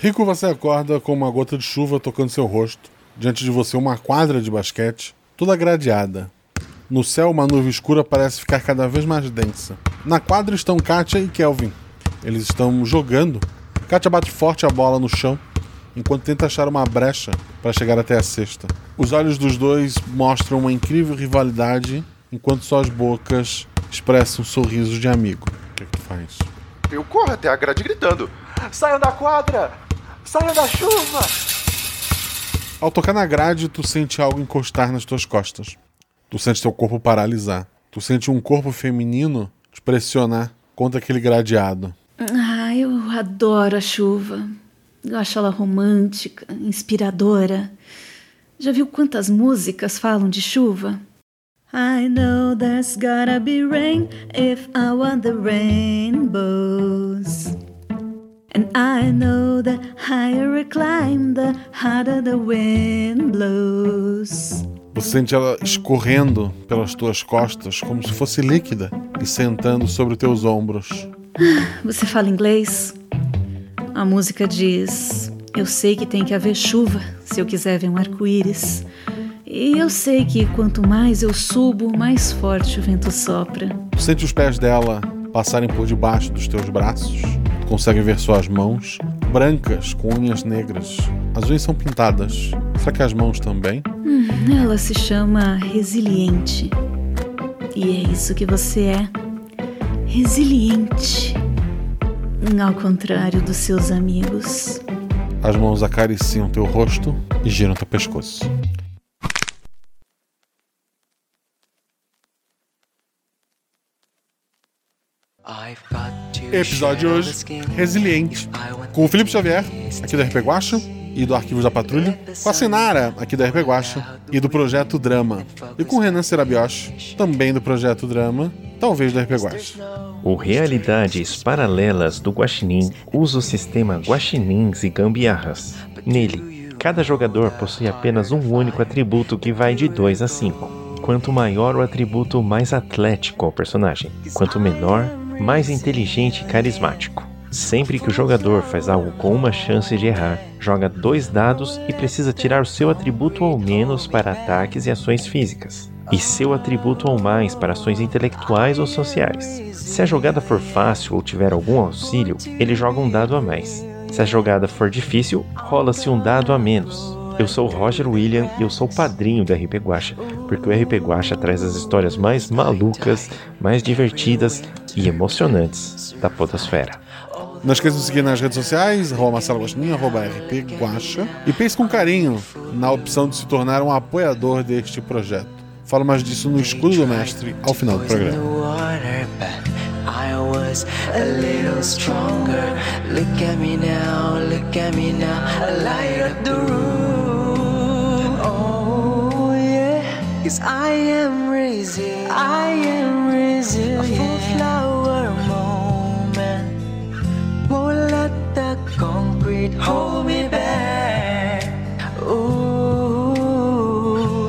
Rico, você acorda com uma gota de chuva tocando seu rosto. Diante de você, uma quadra de basquete, toda gradeada. No céu, uma nuvem escura parece ficar cada vez mais densa. Na quadra estão Katia e Kelvin. Eles estão jogando. Katia bate forte a bola no chão enquanto tenta achar uma brecha para chegar até a cesta. Os olhos dos dois mostram uma incrível rivalidade, enquanto suas bocas expressam sorrisos de amigo. O que, é que tu faz? Eu corro até a grade gritando: Saiam da quadra! Saiam da chuva! Ao tocar na grade, tu sente algo encostar nas tuas costas. Tu sente teu corpo paralisar. Tu sente um corpo feminino te pressionar contra aquele gradeado. Ah, eu adoro a chuva. Eu acho ela romântica, inspiradora. Já viu quantas músicas falam de chuva? I know there's gotta be rain if I want the rainbows. And I know the higher I climb, the harder the wind blows. Você sente ela escorrendo pelas tuas costas como se fosse líquida e sentando sobre teus ombros. Você fala inglês? A música diz: Eu sei que tem que haver chuva se eu quiser ver um arco-íris. E eu sei que quanto mais eu subo, mais forte o vento sopra. Sente os pés dela passarem por debaixo dos teus braços. Consegue ver suas mãos, brancas com unhas negras. As unhas são pintadas. Será que as mãos também? Hum, ela se chama Resiliente. E é isso que você é. Resiliente. Ao contrário dos seus amigos. As mãos acariciam teu rosto e giram teu pescoço. Episódio de hoje, Resiliente, com o Felipe Xavier, aqui do RP Guacha, e do Arquivos da Patrulha, com a Sinara, aqui do RP Guacha, e do Projeto Drama, e com o Renan Serabioche, também do Projeto Drama, talvez do RP Guacha. O Realidades Paralelas do Guaxinim usa o sistema Guaxinins e Gambiarras. Nele, cada jogador possui apenas um único atributo que vai de 2 a 5. Quanto maior o atributo, mais atlético é o personagem. Quanto menor, mais inteligente e carismático. Sempre que o jogador faz algo com uma chance de errar, joga dois dados e precisa tirar o seu atributo ou menos para ataques e ações físicas, e seu atributo ou mais para ações intelectuais ou sociais. Se a jogada for fácil ou tiver algum auxílio, ele joga um dado a mais. Se a jogada for difícil, rola-se um dado a menos. Eu sou o Roger William e eu sou o padrinho do RP Guacha, porque o RP Guacha traz as histórias mais malucas, mais divertidas e emocionantes da podosfera. Não esqueça de seguir nas redes sociais, arroba Marcelo Guaxinim, arroba RP Guacha, e pense com carinho na opção de se tornar um apoiador deste projeto. Falo mais disso no Escudo do Mestre ao final do programa. I was a little stronger. Look at me now, look at me now. I light up the room. Cause I am resilient. I am resilient. A full flower moment. Won't let the concrete hold me back. Ooh,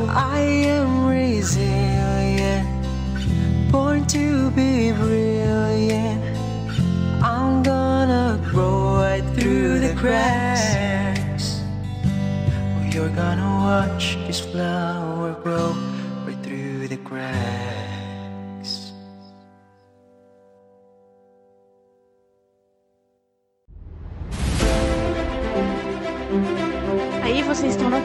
I am resilient. Born to be brilliant. I'm gonna grow right through the cracks. You're gonna watch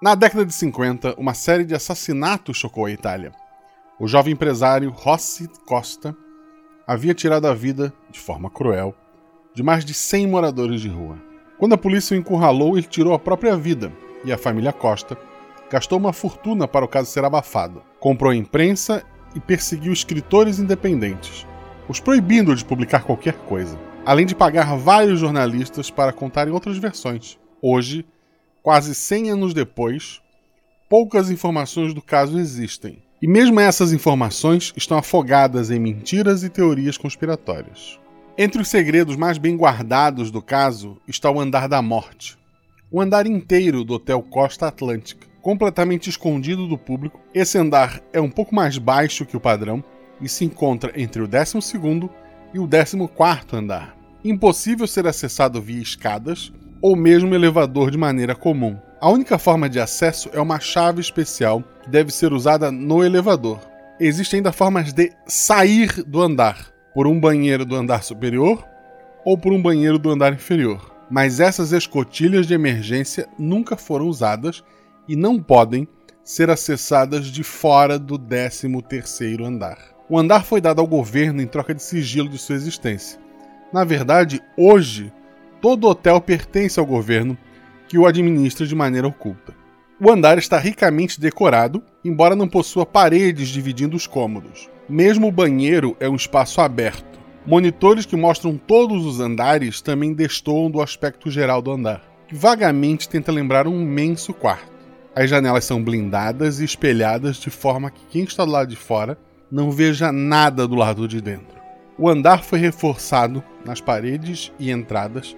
Na década de 50, uma série de assassinatos chocou a Itália. O jovem empresário Rossi Costa havia tirado a vida, de forma cruel, de mais de 100 moradores de rua. Quando a polícia o encurralou, ele tirou a própria vida e a família Costa gastou uma fortuna para o caso ser abafado. Comprou a imprensa e perseguiu escritores independentes, os proibindo de publicar qualquer coisa, além de pagar vários jornalistas para contarem outras versões. Hoje, quase 100 anos depois, poucas informações do caso existem. E mesmo essas informações estão afogadas em mentiras e teorias conspiratórias. Entre os segredos mais bem guardados do caso está o andar da morte. O andar inteiro do Hotel Costa Atlântica. Completamente escondido do público, esse andar é um pouco mais baixo que o padrão e se encontra entre o 12 e o 14 andar. Impossível ser acessado via escadas ou mesmo elevador de maneira comum. A única forma de acesso é uma chave especial que deve ser usada no elevador. Existem ainda formas de sair do andar, por um banheiro do andar superior ou por um banheiro do andar inferior. Mas essas escotilhas de emergência nunca foram usadas e não podem ser acessadas de fora do 13º andar. O andar foi dado ao governo em troca de sigilo de sua existência. Na verdade, hoje, todo hotel pertence ao governo que o administra de maneira oculta. O andar está ricamente decorado, embora não possua paredes dividindo os cômodos. Mesmo o banheiro é um espaço aberto. Monitores que mostram todos os andares também destoam do aspecto geral do andar, que vagamente tenta lembrar um imenso quarto. As janelas são blindadas e espelhadas de forma que quem está do lado de fora não veja nada do lado de dentro. O andar foi reforçado nas paredes e entradas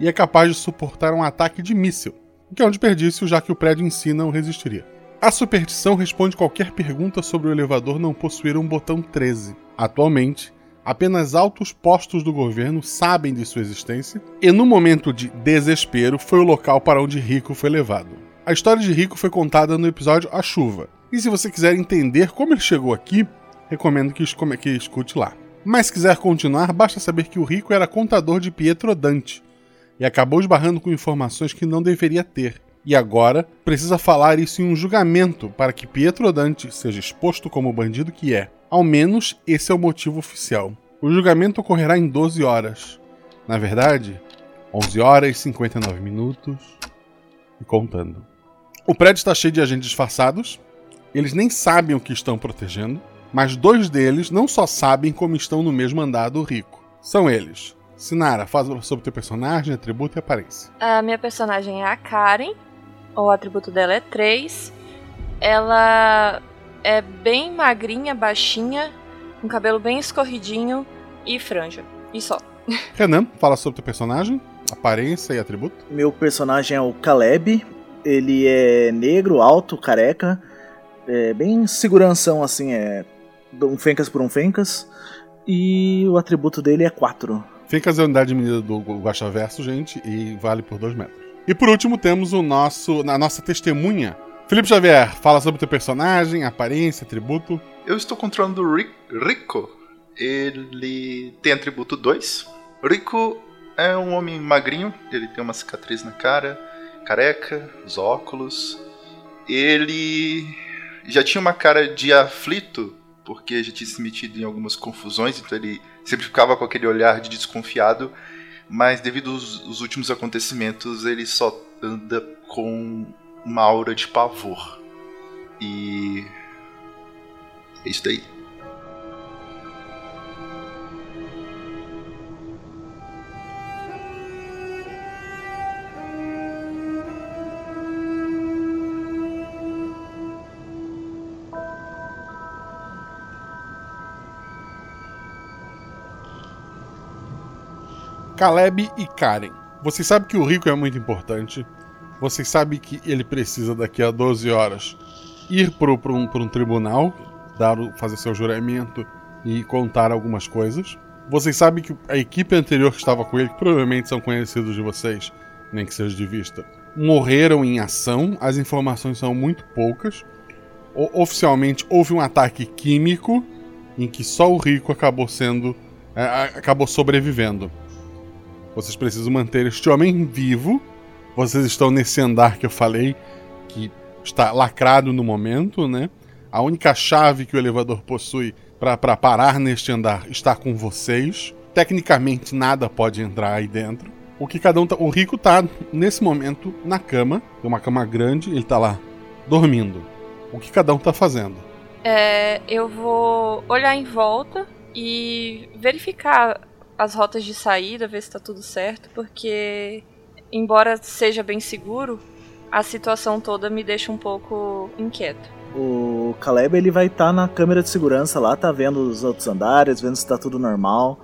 e é capaz de suportar um ataque de míssil, o que é um desperdício já que o prédio em si não resistiria. A superstição responde qualquer pergunta sobre o elevador não possuir um botão 13. Atualmente, apenas altos postos do governo sabem de sua existência, e no momento de desespero foi o local para onde Rico foi levado. A história de Rico foi contada no episódio A Chuva, e se você quiser entender como ele chegou aqui, recomendo que, que escute lá. Mas se quiser continuar, basta saber que o Rico era contador de Pietro Dante, e acabou esbarrando com informações que não deveria ter. E agora precisa falar isso em um julgamento para que Pietro Dante seja exposto como o bandido que é. Ao menos esse é o motivo oficial. O julgamento ocorrerá em 12 horas. Na verdade, 11 horas e 59 minutos e contando. O prédio está cheio de agentes disfarçados. Eles nem sabem o que estão protegendo, mas dois deles não só sabem como estão no mesmo andar do rico. São eles Sinara, fala sobre teu personagem, atributo e aparência. A minha personagem é a Karen. O atributo dela é 3. Ela é bem magrinha, baixinha, com cabelo bem escorridinho e franja. E só. Renan, fala sobre teu personagem, aparência e atributo. Meu personagem é o Caleb. Ele é negro, alto, careca. É bem seguranção, assim, é um fencas por um fencas. E o atributo dele é 4. Fencas é a unidade de medida do Guaxaverso, gente, e vale por 2 metros. E por último temos o nosso, a nossa testemunha. Felipe Xavier, fala sobre o teu personagem, aparência, atributo. Eu estou controlando o Rico. Ele tem atributo 2. Rico é um homem magrinho, ele tem uma cicatriz na cara, careca, os óculos. Ele já tinha uma cara de aflito, porque já tinha se metido em algumas confusões, então ele sempre ficava com aquele olhar de desconfiado, mas devido aos, aos últimos acontecimentos, ele só anda com uma aura de pavor. E. É isso daí. Caleb e Karen. Vocês sabem que o Rico é muito importante. Vocês sabem que ele precisa, daqui a 12 horas, ir para um, um tribunal, dar, fazer seu juramento e contar algumas coisas. Vocês sabem que a equipe anterior que estava com ele, que provavelmente são conhecidos de vocês, nem que seja de vista, morreram em ação. As informações são muito poucas. O, oficialmente houve um ataque químico em que só o rico acabou sendo. É, acabou sobrevivendo. Vocês precisam manter este homem vivo. Vocês estão nesse andar que eu falei, que está lacrado no momento, né? A única chave que o elevador possui para parar neste andar está com vocês. Tecnicamente nada pode entrar aí dentro. O que cada um tá, o rico tá nesse momento na cama, tem uma cama grande, ele tá lá dormindo. O que cada um tá fazendo? É, eu vou olhar em volta e verificar as rotas de saída, ver se tá tudo certo, porque embora seja bem seguro, a situação toda me deixa um pouco inquieto. O Caleb ele vai estar tá na câmera de segurança lá, tá vendo os outros andares, vendo se tá tudo normal.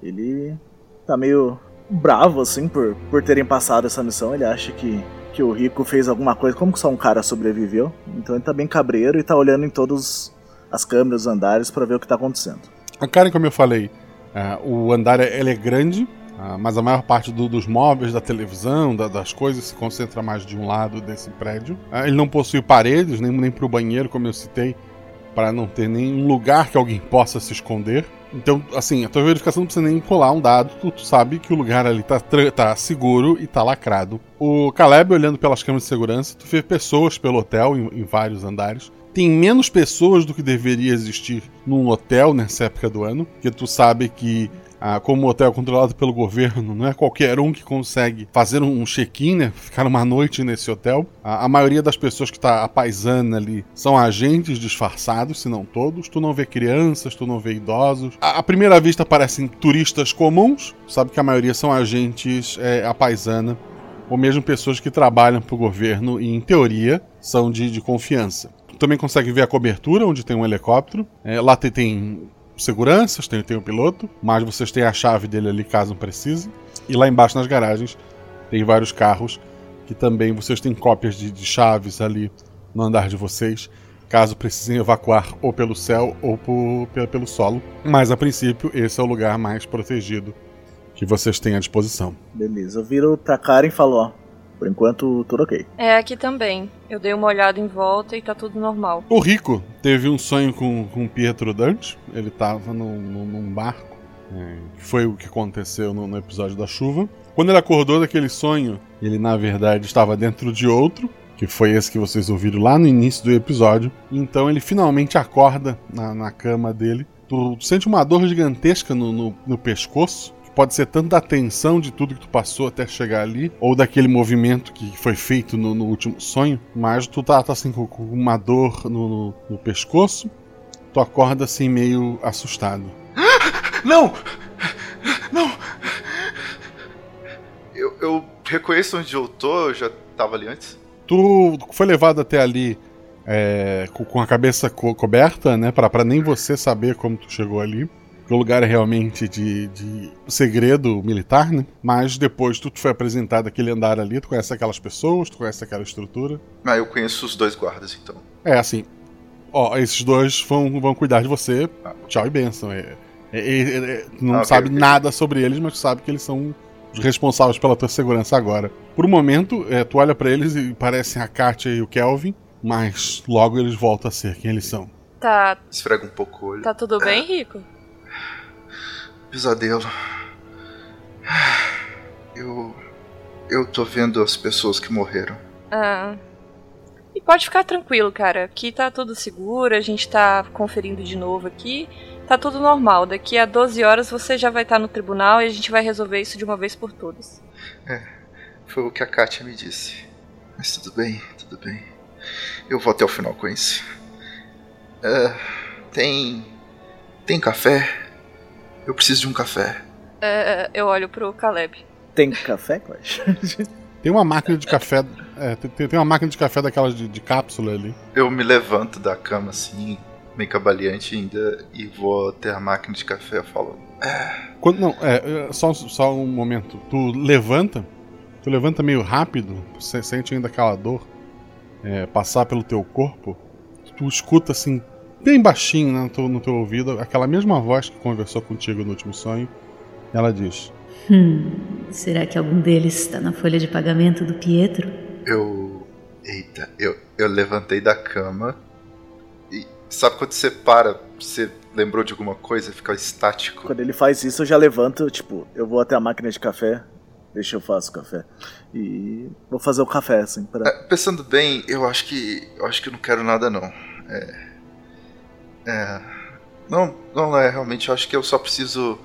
Ele tá meio bravo assim por, por terem passado essa missão. Ele acha que, que o Rico fez alguma coisa, como que só um cara sobreviveu. Então ele tá bem cabreiro e tá olhando em todas as câmeras, os andares para ver o que tá acontecendo. A Karen, como eu falei, uh, o andar é, ele é grande, uh, mas a maior parte do, dos móveis, da televisão, da, das coisas se concentra mais de um lado desse prédio. Uh, ele não possui paredes, nem, nem para o banheiro, como eu citei, para não ter nenhum lugar que alguém possa se esconder. Então, assim, a tua verificação não precisa nem colar um dado, tu, tu sabe que o lugar ali tá, tá, seguro e tá lacrado. O Caleb, olhando pelas câmeras de segurança, tu vê pessoas pelo hotel em, em vários andares tem menos pessoas do que deveria existir num hotel nessa época do ano, porque tu sabe que ah, como hotel é controlado pelo governo, não é qualquer um que consegue fazer um check-in, né? Ficar uma noite nesse hotel. A, a maioria das pessoas que está paisana ali são agentes disfarçados, se não todos. Tu não vê crianças, tu não vê idosos. À, à primeira vista parecem turistas comuns, sabe que a maioria são agentes é, paisana ou mesmo pessoas que trabalham para o governo e, em teoria, são de, de confiança também consegue ver a cobertura, onde tem um helicóptero. É, lá tem, tem seguranças, tem, tem o piloto, mas vocês têm a chave dele ali caso precise. E lá embaixo nas garagens tem vários carros que também vocês têm cópias de, de chaves ali no andar de vocês, caso precisem evacuar ou pelo céu ou por, pelo, solo. Mas a princípio, esse é o lugar mais protegido que vocês têm à disposição. Beleza, eu viro pra Karen e falo, ó, por enquanto, tudo ok. É, aqui também. Eu dei uma olhada em volta e tá tudo normal. O Rico teve um sonho com, com Pietro Dante. Ele tava num, num barco. É, foi o que aconteceu no, no episódio da chuva. Quando ele acordou daquele sonho, ele na verdade estava dentro de outro, que foi esse que vocês ouviram lá no início do episódio. Então ele finalmente acorda na, na cama dele. Tu, tu sente uma dor gigantesca no, no, no pescoço pode ser tanto da tensão de tudo que tu passou até chegar ali, ou daquele movimento que foi feito no, no último sonho, mas tu tá, tá assim com, com uma dor no, no, no, pescoço, tu acorda assim meio assustado. Não! Não! Eu, eu reconheço onde eu tô, eu já tava ali antes. Tu foi levado até ali é, com a cabeça co coberta, né? Pra, pra nem você saber como tu chegou ali o lugar é realmente de, de segredo militar, né? Mas depois tu foi apresentado aquele andar ali, tu conhece aquelas pessoas, tu conhece aquela estrutura. Ah, eu conheço os dois guardas, então. É, assim. Ó, esses dois vão, vão cuidar de você. Ah. Tchau e benção. É, é, é, é não ah, sabe okay, nada sobre eles, mas sabe que eles são os responsáveis pela tua segurança agora. Por um momento, é, tu olha para eles e parecem a Katia e o Kelvin, mas logo eles voltam a ser quem eles são. Tá. Esfrega um pouco o olho. Tá tudo bem, Rico? Pesadelo. Eu. Eu tô vendo as pessoas que morreram. Ah. E pode ficar tranquilo, cara. Aqui tá tudo seguro, a gente tá conferindo de novo aqui. Tá tudo normal. Daqui a 12 horas você já vai estar tá no tribunal e a gente vai resolver isso de uma vez por todas. É. Foi o que a Katia me disse. Mas tudo bem, tudo bem. Eu vou até o final com isso. Uh, tem. Tem café? Eu preciso de um café. É, eu olho pro Caleb. Tem café, Clash? Tem uma máquina de café. É, tem, tem, uma máquina de café daquelas de, de, cápsula ali. Eu me levanto da cama assim, meio cabaleante ainda, e vou até a máquina de café e falo. É. Quando, não, é, é, só, só um momento. Tu levanta, tu levanta meio rápido, sente ainda aquela dor é, passar pelo teu corpo. Tu escuta assim bem baixinho né, no, teu, no teu ouvido, aquela mesma voz que conversou contigo no último sonho. Ela diz: Hum, será que algum deles está na folha de pagamento do Pietro? Eu. Eita, eu, eu levantei da cama e. Sabe quando você para, você lembrou de alguma coisa e fica estático? Quando ele faz isso, eu já levanto, tipo, eu vou até a máquina de café, Deixa eu faço o café. E vou fazer o café, assim, pra... É, pensando bem, eu acho que. Eu acho que eu não quero nada não. É. É. Não, não é, realmente, eu acho que eu só preciso.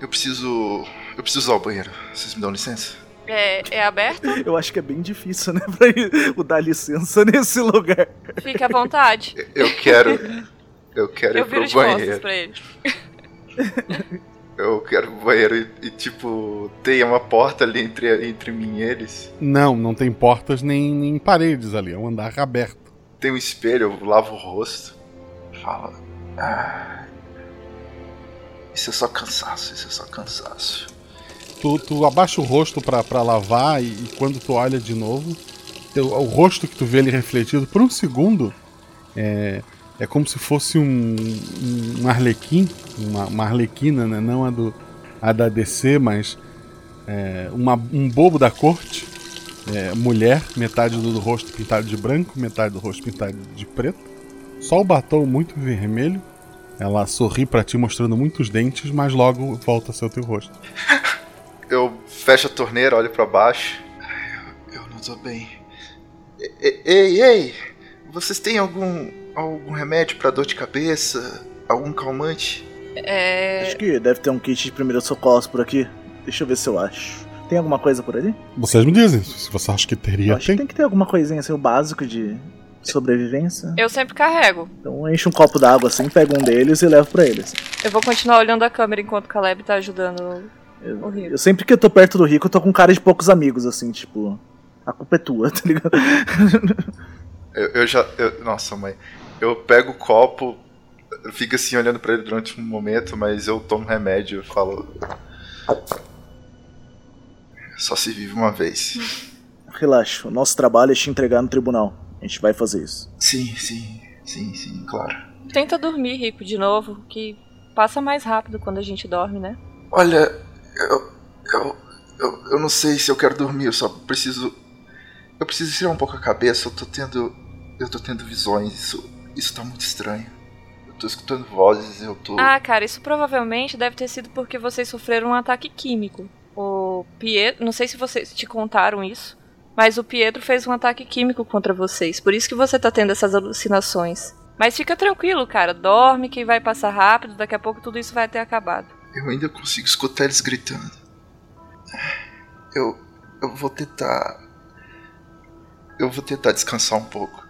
Eu preciso. Eu preciso usar o banheiro. Vocês me dão licença? É, é aberto? Eu acho que é bem difícil, né, pra ir, dar licença nesse lugar. Fique à vontade. Eu quero. Eu quero eu ir pro banheiro. Pra ele. Eu quero o banheiro e, e, tipo, tem uma porta ali entre, entre mim e eles. Não, não tem portas nem, nem paredes ali, é um andar aberto. Tem um espelho, eu lavo o rosto. Fala. Ah, isso é só cansaço, isso é só cansaço. Tu, tu abaixa o rosto pra, lavar e, e, quando tu olha de novo, teu, o rosto que tu vê ali refletido por um segundo é, é como se fosse um, um arlequim, uma, uma arlequina, né? não a, do, a da DC, mas é, uma, um bobo da corte, é, mulher, metade do rosto pintado de branco, metade do rosto pintado de preto, só o batom muito vermelho. Ela sorri para ti mostrando muitos dentes, mas logo volta a ser o teu rosto. Eu fecho a torneira, olho para baixo. Eu, eu não tô bem. Ei, ei, ei! Vocês têm algum algum remédio para dor de cabeça? Algum calmante? É... Acho que deve ter um kit de primeiro socorro por aqui. Deixa eu ver se eu acho. Tem alguma coisa por ali? Vocês me dizem, se você acha que teria. acho tem. que tem que ter alguma coisinha assim, o básico de sobrevivência. Eu sempre carrego. Então enche um copo d'água assim, pega um deles e levo pra eles. Eu vou continuar olhando a câmera enquanto o Caleb tá ajudando eu, o Rico. Eu sempre que eu tô perto do Rico, eu tô com cara de poucos amigos, assim, tipo. A culpa é tua, tá ligado? eu, eu já. Eu, nossa, mãe eu pego o copo, fico assim olhando para ele durante um momento, mas eu tomo remédio e falo. Só se vive uma vez. Relaxa, o nosso trabalho é te entregar no tribunal. A gente vai fazer isso. Sim, sim, sim, sim, claro. Tenta dormir, Rico, de novo, que passa mais rápido quando a gente dorme, né? Olha, eu, eu, eu, eu não sei se eu quero dormir, eu só preciso. Eu preciso tirar um pouco a cabeça, eu tô tendo. Eu tô tendo visões, isso isso tá muito estranho. Eu tô escutando vozes, eu tô. Ah, cara, isso provavelmente deve ter sido porque vocês sofreram um ataque químico. O Pietro, não sei se vocês te contaram isso, mas o Pietro fez um ataque químico contra vocês. Por isso que você tá tendo essas alucinações. Mas fica tranquilo, cara. Dorme que vai passar rápido, daqui a pouco tudo isso vai ter acabado. Eu ainda consigo escutar eles gritando. Eu eu vou tentar eu vou tentar descansar um pouco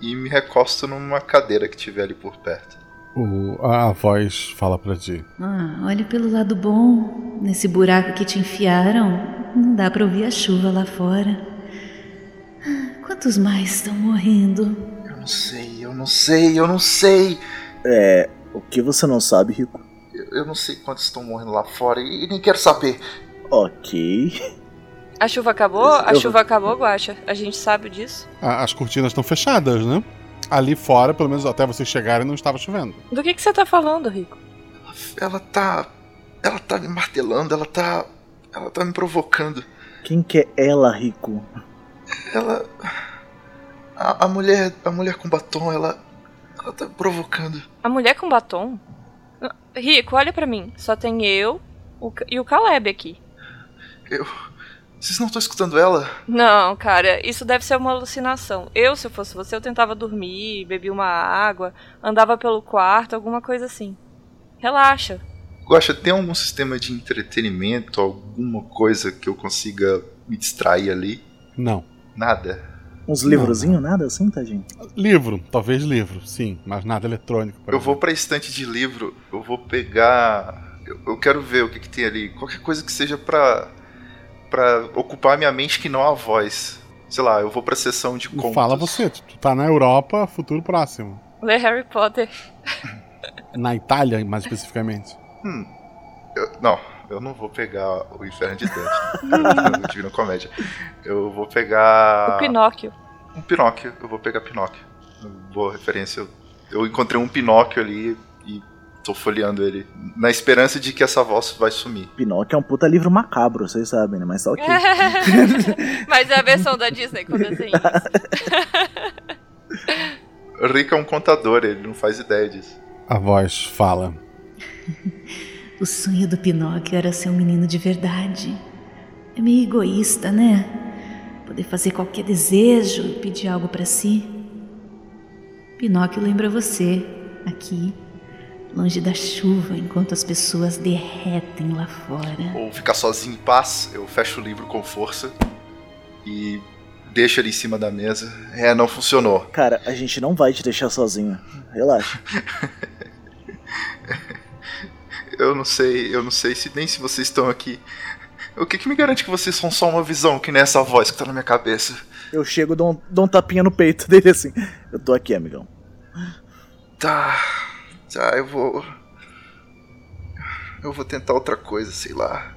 e me recosto numa cadeira que tiver ali por perto. O, a voz fala para ti. Ah, olha pelo lado bom. Nesse buraco que te enfiaram, não dá para ouvir a chuva lá fora. Quantos mais estão morrendo? Eu não sei, eu não sei, eu não sei. É, o que você não sabe, Rico? Eu, eu não sei quantos estão morrendo lá fora e, e nem quero saber. Ok. A chuva acabou? A chuva acabou, Guacha. A gente sabe disso. As cortinas estão fechadas, né? Ali fora, pelo menos até vocês chegarem, não estava chovendo. Do que, que você tá falando, Rico? Ela, ela tá. Ela tá me martelando, ela tá. Ela tá me provocando. Quem que é ela, Rico? Ela. A, a mulher. A mulher com batom, ela. Ela tá me provocando. A mulher com batom? Rico, olha para mim. Só tem eu o, e o Caleb aqui. Eu. Vocês não estão escutando ela? Não, cara, isso deve ser uma alucinação. Eu, se eu fosse você, eu tentava dormir, bebia uma água, andava pelo quarto, alguma coisa assim. Relaxa. Gosta, tem algum sistema de entretenimento, alguma coisa que eu consiga me distrair ali? Não. Nada? Uns livrozinhos, nada assim, tadinho? Livro, talvez livro, sim, mas nada eletrônico. Eu exemplo. vou pra estante de livro, eu vou pegar. Eu, eu quero ver o que, que tem ali. Qualquer coisa que seja pra para ocupar minha mente que não a voz. Sei lá, eu vou pra sessão de contos. Fala você, tu tá na Europa, futuro próximo. Lê Harry Potter. Na Itália, mais especificamente. Hum. Eu, não, eu não vou pegar o Inferno de Dante. no Divino Comédia. Eu vou pegar. O Pinóquio. Um Pinóquio, eu vou pegar Pinóquio. Boa referência. Eu, eu encontrei um Pinóquio ali e tô folheando ele. Na esperança de que essa voz vai sumir. Pinóquio é um puta livro macabro, vocês sabem, né? Mas tá ok. Mas é a versão da Disney com desenhos. Rick é um contador, ele não faz ideia disso. A voz fala. o sonho do Pinóquio era ser um menino de verdade. É meio egoísta, né? Poder fazer qualquer desejo e pedir algo para si. Pinóquio lembra você, aqui, longe da chuva, enquanto as pessoas derretem lá fora. Ou ficar sozinho em paz, eu fecho o livro com força e deixo ele em cima da mesa. É, não funcionou. Cara, a gente não vai te deixar sozinho. Relaxa. eu não sei, eu não sei se nem se vocês estão aqui. O que, que me garante que vocês são só uma visão, que nem essa voz que tá na minha cabeça? Eu chego, dou um, dou um tapinha no peito dele assim. Eu tô aqui, amigão. Tá. Tá, eu vou. Eu vou tentar outra coisa, sei lá.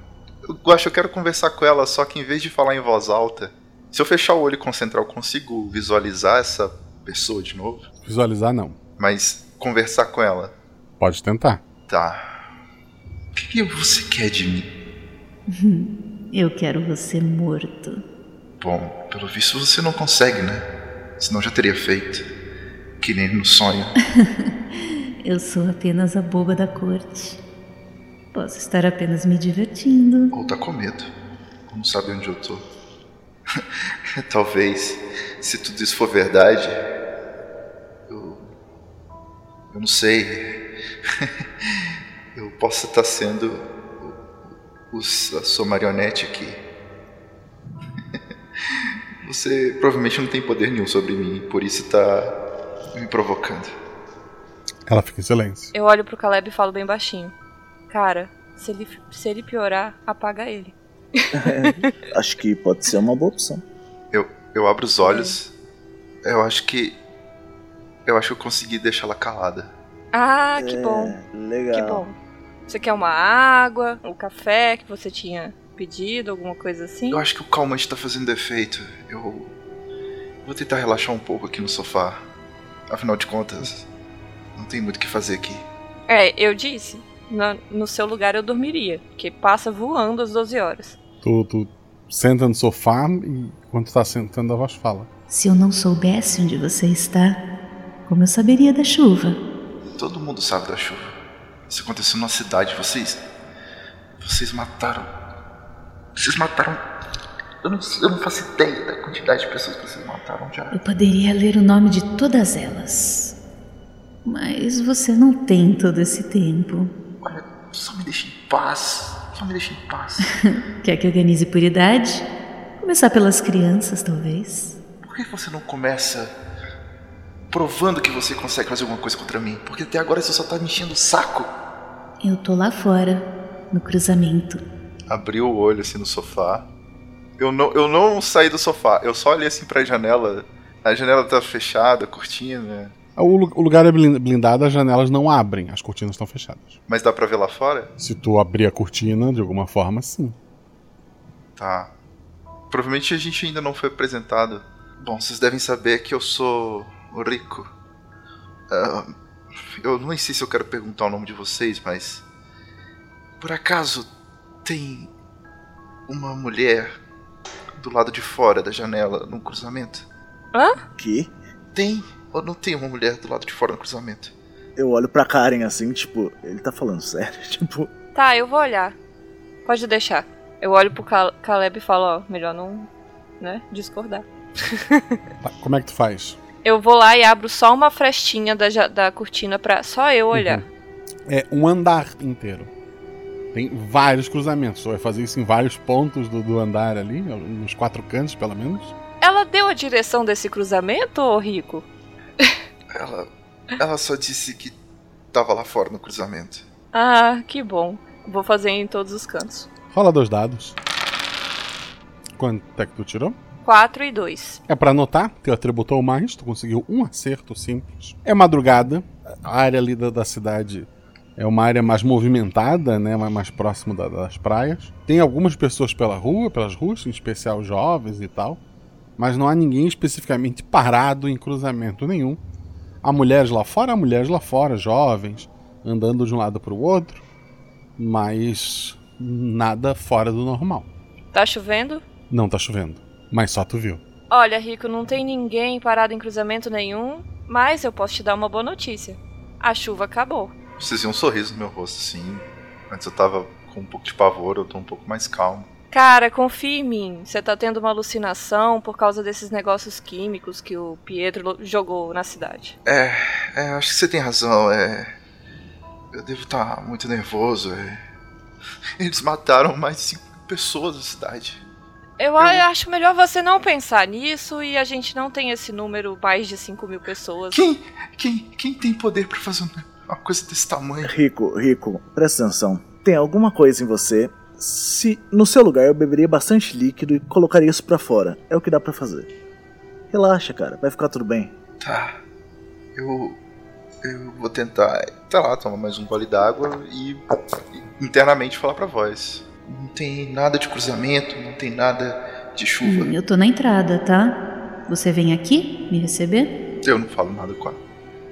Eu acho que eu quero conversar com ela, só que em vez de falar em voz alta, se eu fechar o olho e concentrar, eu consigo visualizar essa pessoa de novo? Visualizar não. Mas conversar com ela. Pode tentar. Tá. O que você quer de mim? Eu quero você morto. Bom, pelo visto você não consegue, né? Senão já teria feito. Que nem no sonho. Eu sou apenas a boba da corte. Posso estar apenas me divertindo. Ou tá com medo. Não sabe onde eu tô. Talvez, se tudo isso for verdade, eu. Eu não sei. Eu possa estar sendo o, a sua marionete aqui. Você provavelmente não tem poder nenhum sobre mim, por isso tá me provocando. Ela fica em silêncio. Eu olho pro Caleb e falo bem baixinho. Cara, se ele, se ele piorar, apaga ele. É, acho que pode ser uma boa opção. Eu, eu abro os olhos. Eu acho que. Eu acho que eu consegui deixá-la calada. Ah, que É, bom. Legal. Que bom. Você quer uma água, um café que você tinha pedido, alguma coisa assim? Eu acho que o calmante tá fazendo efeito. Eu. Vou tentar relaxar um pouco aqui no sofá. Afinal de contas, não tem muito o que fazer aqui. É, eu disse. No, no seu lugar eu dormiria, porque passa voando às 12 horas. Tu, tu senta no sofá e quando tá sentando a voz fala. Se eu não soubesse onde você está, como eu saberia da chuva? Todo mundo sabe da chuva. Isso aconteceu na cidade. Vocês. Vocês mataram. Vocês mataram. Eu não, eu não faço ideia da quantidade de pessoas que vocês mataram já. Eu poderia ler o nome de todas elas. Mas você não tem todo esse tempo. Olha, só me deixa em paz. Só me deixa em paz. Quer que organize por idade? Começar pelas crianças, talvez. Por que você não começa provando que você consegue fazer alguma coisa contra mim? Porque até agora você só tá me enchendo o saco. Eu tô lá fora, no cruzamento. Abri o olho assim no sofá. Eu não, eu não saí do sofá, eu só olhei assim pra janela. A janela tá fechada, cortina. O, lu- o lugar é blin- blindado, as janelas não abrem, as cortinas estão fechadas. Mas dá pra ver lá fora? Se tu abrir a cortina, de alguma forma, sim. Tá. Provavelmente a gente ainda não foi apresentado. Bom, vocês devem saber que eu sou Rico. Ah, eu não sei se eu quero perguntar o nome de vocês, mas. Por acaso tem uma mulher do lado de fora da janela no cruzamento? Hã? Que? Tem ou não tem uma mulher do lado de fora no cruzamento? Eu olho pra Karen assim, tipo, ele tá falando sério? Tipo, Tá, eu vou olhar. Pode deixar. Eu olho pro Cal- Caleb e falo, ó, melhor não, né, discordar. Tá, como é que tu faz? Eu vou lá e abro só uma frestinha da, da cortina pra só eu olhar. É um andar inteiro. Tem vários cruzamentos. Tu vai fazer isso em vários pontos do, do andar ali, nos quatro cantos, pelo menos. Ela deu a direção desse cruzamento, ô Rico? Ela. Ela só disse que tava lá fora no cruzamento. Ah, que bom. Vou fazer em todos os cantos. Rola dois dados. Quanto é que tu tirou? 4 e 2. É pra anotar, teu atributou mais, tu conseguiu um acerto simples. É madrugada, a área ali da, da cidade é uma área mais movimentada, né, mais, mais próximo da- das praias. Tem algumas pessoas pela rua, pelas ruas, em especial jovens e tal, mas não há ninguém especificamente parado em cruzamento nenhum. Há mulheres lá fora, há mulheres lá fora, jovens, andando de um lado para o outro, mas nada fora do normal. Tá chovendo? Não tá chovendo, mas só tu viu. Olha, Rico, não tem ninguém parado em cruzamento nenhum, mas eu posso te dar uma boa notícia. A chuva acabou. Vocês viam um sorriso no meu rosto, assim. Antes eu tava com um pouco de pavor, eu tô um pouco mais calmo. Cara, confia em mim. Você tá tendo uma alucinação por causa desses negócios químicos que o Pietro jogou na cidade. É, é acho que você tem razão. É. Eu devo estar muito nervoso. É. Eles mataram mais de cinco pessoas na cidade. Eu, eu, acho melhor você não pensar nisso e a gente não tem esse número mais de 5 mil pessoas. Quem, quem, quem tem poder para fazer uma coisa desse tamanho? Rico, Rico, presta atenção. Tem alguma coisa em você. Se no seu lugar eu beberia bastante líquido e colocaria isso para fora. É o que dá para fazer. Relaxa, cara, vai ficar tudo bem. Tá. Eu. Eu vou tentar, tá lá, tomar mais um gole d'água e internamente falar pra voz. Não tem nada de cruzamento, não tem nada de chuva. Hum, eu tô na entrada, tá? Você vem aqui me receber? Eu não falo nada com ela.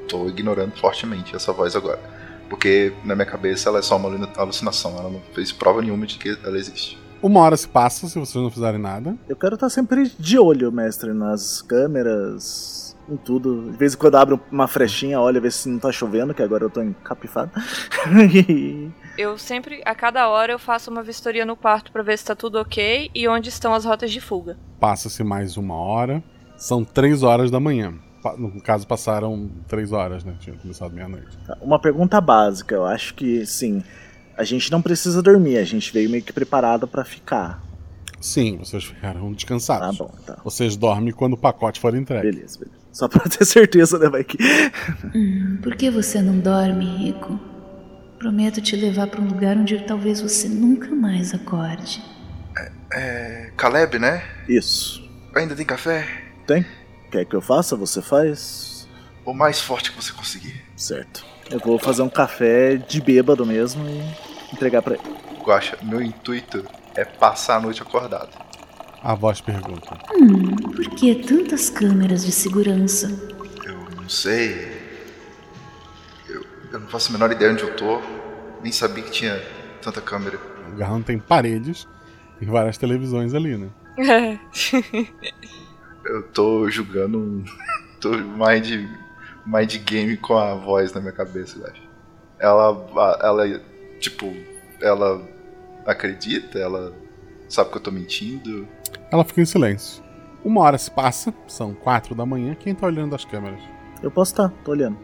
Tô ignorando fortemente essa voz agora. Porque na minha cabeça ela é só uma alucinação. Ela não fez prova nenhuma de que ela existe. Uma hora se passa se vocês não fizerem nada. Eu quero estar sempre de olho, mestre, nas câmeras, em tudo. De vez em quando abro uma frechinha, olha, ver se não tá chovendo, que agora eu tô encapifado. eu sempre, a cada hora, eu faço uma vistoria no quarto para ver se tá tudo ok e onde estão as rotas de fuga. Passa-se mais uma hora. São três horas da manhã. No caso, passaram três horas, né? Tinha começado meia-noite. Uma pergunta básica. Eu acho que, sim, a gente não precisa dormir. A gente veio meio que preparado para ficar. Sim, vocês ficaram descansados. Tá bom, tá. Vocês dormem quando o pacote for entregue. Beleza, beleza. Só pra ter certeza, né, Mike? Hum, por que você não dorme, Rico? Prometo te levar para um lugar onde talvez você nunca mais acorde. É, é, Caleb, né? Isso. Ainda tem café? Tem. Quer que eu faça? Você faz? O mais forte que você conseguir. Certo. Eu vou fazer um café de bêbado mesmo e entregar para ele. Guaxa, meu intuito é passar a noite acordado. A voz pergunta: Hum, por que tantas câmeras de segurança? Eu não sei. Eu, não faço a menor ideia onde eu tô. Nem sabia que tinha tanta câmera. O garrão tem paredes e várias televisões ali, né? eu tô jogando um. tô mind, mind game com a voz na minha cabeça, eu acho. Ela. Ela. Tipo. Ela acredita? Ela sabe que eu tô mentindo? Ela fica em silêncio. Uma hora se passa, são quatro da manhã. Quem tá olhando as câmeras? Eu posso estar, tá, tô olhando.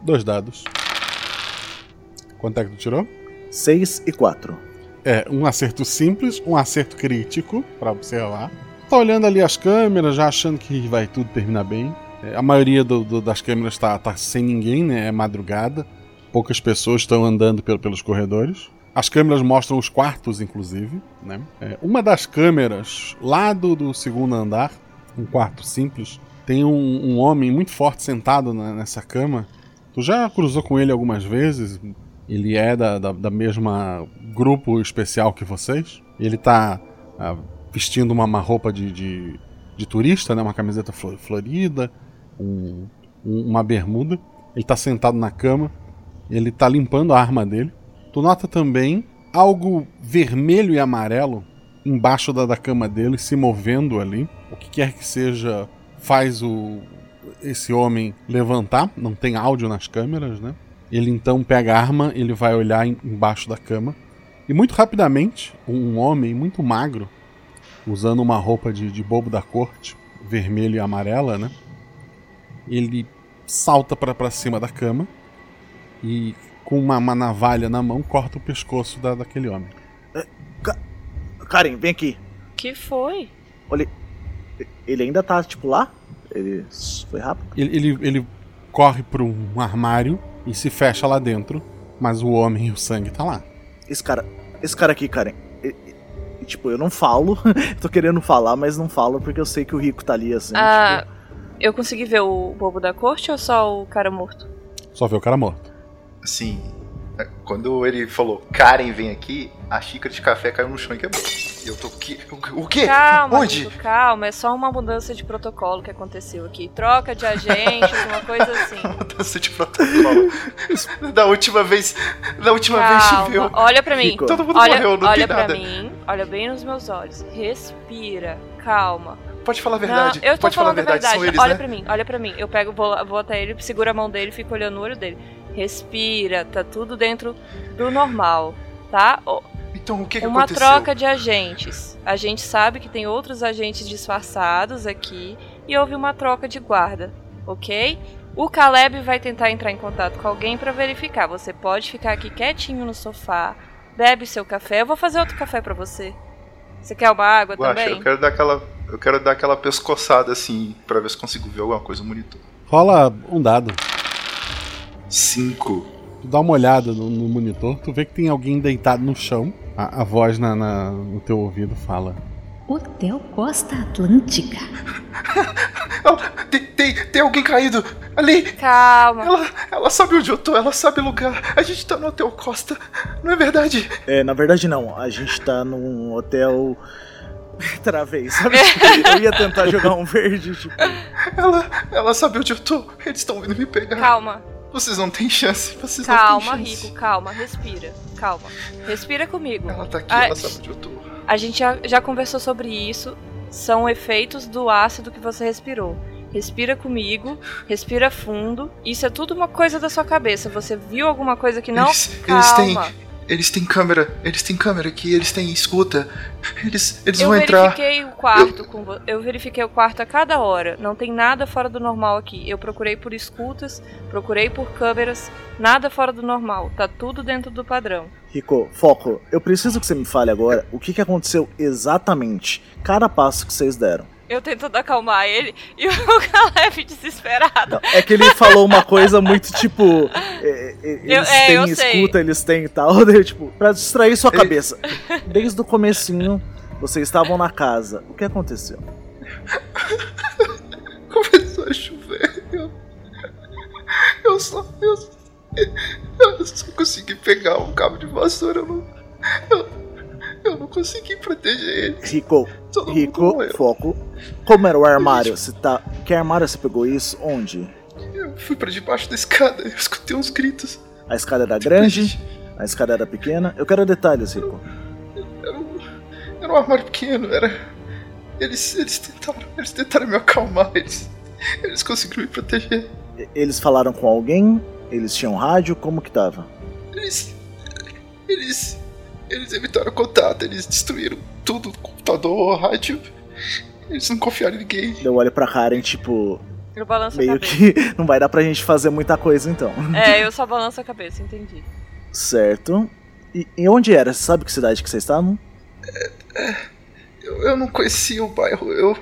Dois dados. Quanto é que tu tirou? Seis e quatro. É, um acerto simples, um acerto crítico, para observar. Tá olhando ali as câmeras, já achando que vai tudo terminar bem. É, a maioria do, do, das câmeras tá, tá, sem ninguém, né? É madrugada. Poucas pessoas estão andando pelo, pelos corredores. As câmeras mostram os quartos, inclusive. Né? É, uma das câmeras, lá do, do, segundo andar, um quarto simples, tem um, um homem muito forte sentado na, nessa cama. Tu já cruzou com ele algumas vezes. Ele é da, da, da mesma grupo especial que vocês. Ele tá ah, vestindo uma, uma roupa de, de, de, turista, né? uma camiseta florida, um, uma bermuda. Ele tá sentado na cama. Ele tá limpando a arma dele. Tu nota também algo vermelho e amarelo embaixo da, da cama dele, se movendo ali. O que quer que seja, faz o esse homem levantar. Não tem áudio nas câmeras, né? Ele então pega a arma, ele vai olhar em, embaixo da cama. E muito rapidamente, um homem muito magro, usando uma roupa de, de bobo da corte, vermelho e amarela, né? Ele salta para cima da cama e com uma, uma, navalha na mão, corta o pescoço da, daquele homem. É, Karen, vem aqui. Que foi? Olha, ele ainda tá, tipo, lá? Ele foi rápido? Ele, ele, ele corre para um armário e se fecha lá dentro, mas o homem e o sangue tá lá. Esse cara, esse cara aqui, Karen, tipo, eu não falo, tô querendo falar, mas não falo porque eu sei que o rico tá ali, assim. Ah, tipo... eu consegui ver o bobo da corte ou só o cara morto? Só ver o cara morto é, quando ele falou, Karen, vem aqui, a xícara de café caiu no chão e quebrou. E eu tô, que, o, quê? Calma, Onde? Amigo, calma, é só uma mudança de protocolo que aconteceu aqui. Troca de agente, alguma coisa assim. Mudança de protocolo. da última vez, da última calma, vez choveu. Olha pra mim. Todo mundo olha, morreu, não olha tem pra nada. mim, olha bem nos meus olhos. Respira, calma. Pode falar a verdade. Não, eu tô Pode falando falar a verdade. verdade. Eles, olha né? pra mim, olha pra mim. Eu pego, vou, vou até ele, seguro a mão dele, fico olhando no olho dele. Respira, tá tudo dentro do normal, tá? Então o que, que Uma aconteceu? troca de agentes. A gente sabe que tem outros agentes disfarçados aqui e houve uma troca de guarda, ok? O Caleb vai tentar entrar em contato com alguém para verificar. Você pode ficar aqui quietinho no sofá, bebe seu café. Eu vou fazer outro café para você. Você quer uma água Guaxa, também? eu quero dar aquela. Eu quero dar aquela pescoçada assim, pra ver se consigo ver alguma coisa no monitor. Rola um dado. Cinco. Tu dá uma olhada no, no monitor, tu vê que tem alguém deitado no chão. A, a voz na, na- no teu ouvido fala. Hotel Costa Atlântica. Tem, tem, tem alguém caído ali! Calma. Ela, ela sabe onde eu tô, ela sabe o lugar. A gente tá no Hotel Costa, não é verdade? É, na verdade não. A gente tá num hotel. Travei, sabe? Eu ia tentar jogar um verde, tipo. Ela, ela sabe onde eu tô. Eles estão vindo me pegar. Calma. Vocês não têm chance. Vocês Calma, não têm chance. Rico, calma, respira. Calma. Respira comigo. Ela tá aqui, Ah, ela sabe onde eu tô. A gente já, já conversou sobre isso. São efeitos do ácido que você respirou. Respira comigo, respira fundo. Isso é tudo uma coisa da sua cabeça. Você viu alguma coisa que não? Eles, eles têm. Eles têm câmera. Eles têm câmera aqui, eles têm escuta. Eles, eles eu vão entrar. verifiquei o quarto com vo- eu verifiquei o quarto a cada hora. Não tem nada fora do normal aqui. Eu procurei por escutas, procurei por câmeras, nada fora do normal. Tá tudo dentro do padrão. Rico, foco. Eu preciso que você me fale agora o que, que aconteceu exatamente, cada passo que vocês deram. Eu tentando acalmar ele e o Caleb desesperado. É que ele falou uma coisa muito tipo. é, é, eles Eu- é, têm eu sei. escuta, eles têm e tal. daí, tipo, pra distrair sua cabeça. Desde o comecinho, vocês estavam na casa. O que aconteceu? Começou a chover. Eu, eu só. Eu, eu só consegui pegar um cabo de vassoura. Eu não, eu, eu não consegui proteger ele. Rico, Todo Rico, foco. Como era o armário? Você tá. Que armário você pegou isso? Onde? Eu fui pra debaixo da escada. Eu escutei uns gritos. A escada era grande? A escada era pequena? Eu quero detalhes, Rico. Era um, era um armário pequeno. Era. Eles, eles, tentaram, eles tentaram me acalmar. Eles, eles conseguiram me proteger. Eles falaram com alguém? Eles tinham rádio? Como que tava? Eles. Eles. Eles evitaram contato. Eles destruíram tudo: computador, rádio. Eles não confiaram em ninguém. Eu olho pra Karen, tipo. Eu balanço a Meio cabeça. que não vai dar pra gente fazer muita coisa então. É, eu só balanço a cabeça, entendi. Certo. E, e onde era? Você sabe que cidade que vocês estavam? Eu, eu não conhecia o bairro. Eu,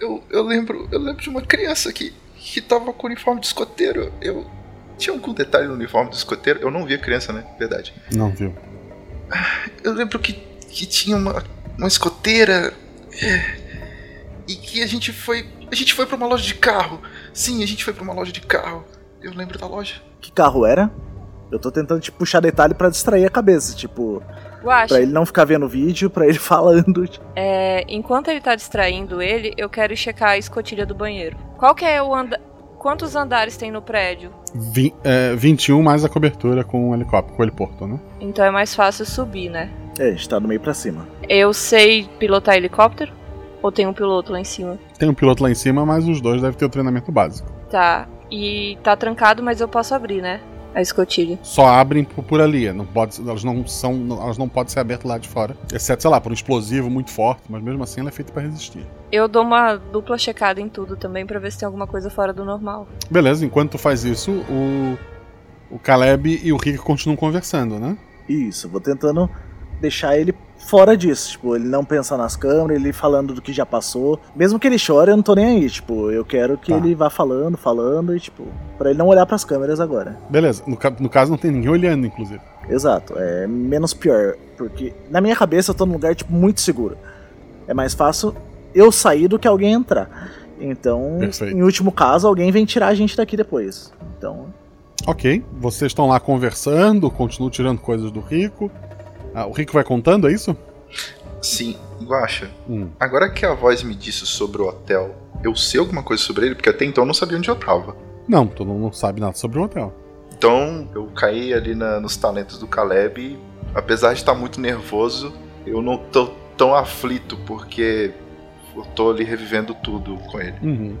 eu, eu lembro. Eu lembro de uma criança que, que tava com uniforme de escoteiro. Eu. Tinha algum detalhe no uniforme do escoteiro? Eu não vi a criança, né? Verdade. Não viu. Eu lembro que, que tinha uma, uma escoteira. é, e que a gente foi. A gente foi pra uma loja de carro. Sim, a gente foi pra uma loja de carro. Eu lembro da loja. Que carro era? Eu tô tentando tipo, puxar detalhe pra distrair a cabeça, tipo, Guaxa, pra ele não ficar vendo o vídeo, pra ele falando. é, enquanto ele tá distraindo ele, eu quero checar a escotilha do banheiro. Qual que é o anda... Quantos andares tem no prédio? Vi, é, 21 mais a cobertura com o helicóptero, com o heliporto, né? Então é mais fácil subir, né? É, a gente tá do meio pra cima. Eu sei pilotar helicóptero? Ou tem um piloto lá em cima? Tem um piloto lá em cima, mas os dois devem ter o treinamento básico. Tá. E tá trancado, mas eu posso abrir, né? A escotilha. Só abrem por, por ali, não pode, elas não são, não- elas não podem ser abertas lá de fora, exceto sei lá por um explosivo muito forte, mas mesmo assim ela é feita pra resistir. Eu dou uma dupla checada em tudo também pra ver se tem alguma coisa fora do normal. Beleza, enquanto tu faz isso, o o Caleb e o Rick continuam conversando, né? Isso, vou tentando deixar ele fora disso, tipo, ele não pensar nas câmeras, ele falando do que já passou. Mesmo que ele chore, eu não tô nem aí, tipo, eu quero que Tá. ele vá falando, falando e tipo, pra ele não olhar pras câmeras agora. Beleza, no, no caso não tem ninguém olhando, inclusive. Exato, é menos pior, porque na minha cabeça eu tô num lugar tipo muito seguro. É mais fácil eu sair do que alguém entrar. Então, Perfeito. em último caso, alguém vem tirar a gente daqui depois. Então, Ok, vocês estão lá conversando, continuam tirando coisas do Rico. Ah, o Rico vai contando, é isso? Sim, Guaxa. Hum. Agora que a voz me disse sobre o hotel, eu sei alguma coisa sobre ele, porque até então eu não sabia onde eu tava. Não, tu não, não sabe nada sobre o hotel. Então eu caí ali na- nos talentos do Caleb. E, apesar de estar muito nervoso, eu não tô tão aflito, porque eu tô ali revivendo tudo com ele. Uhum.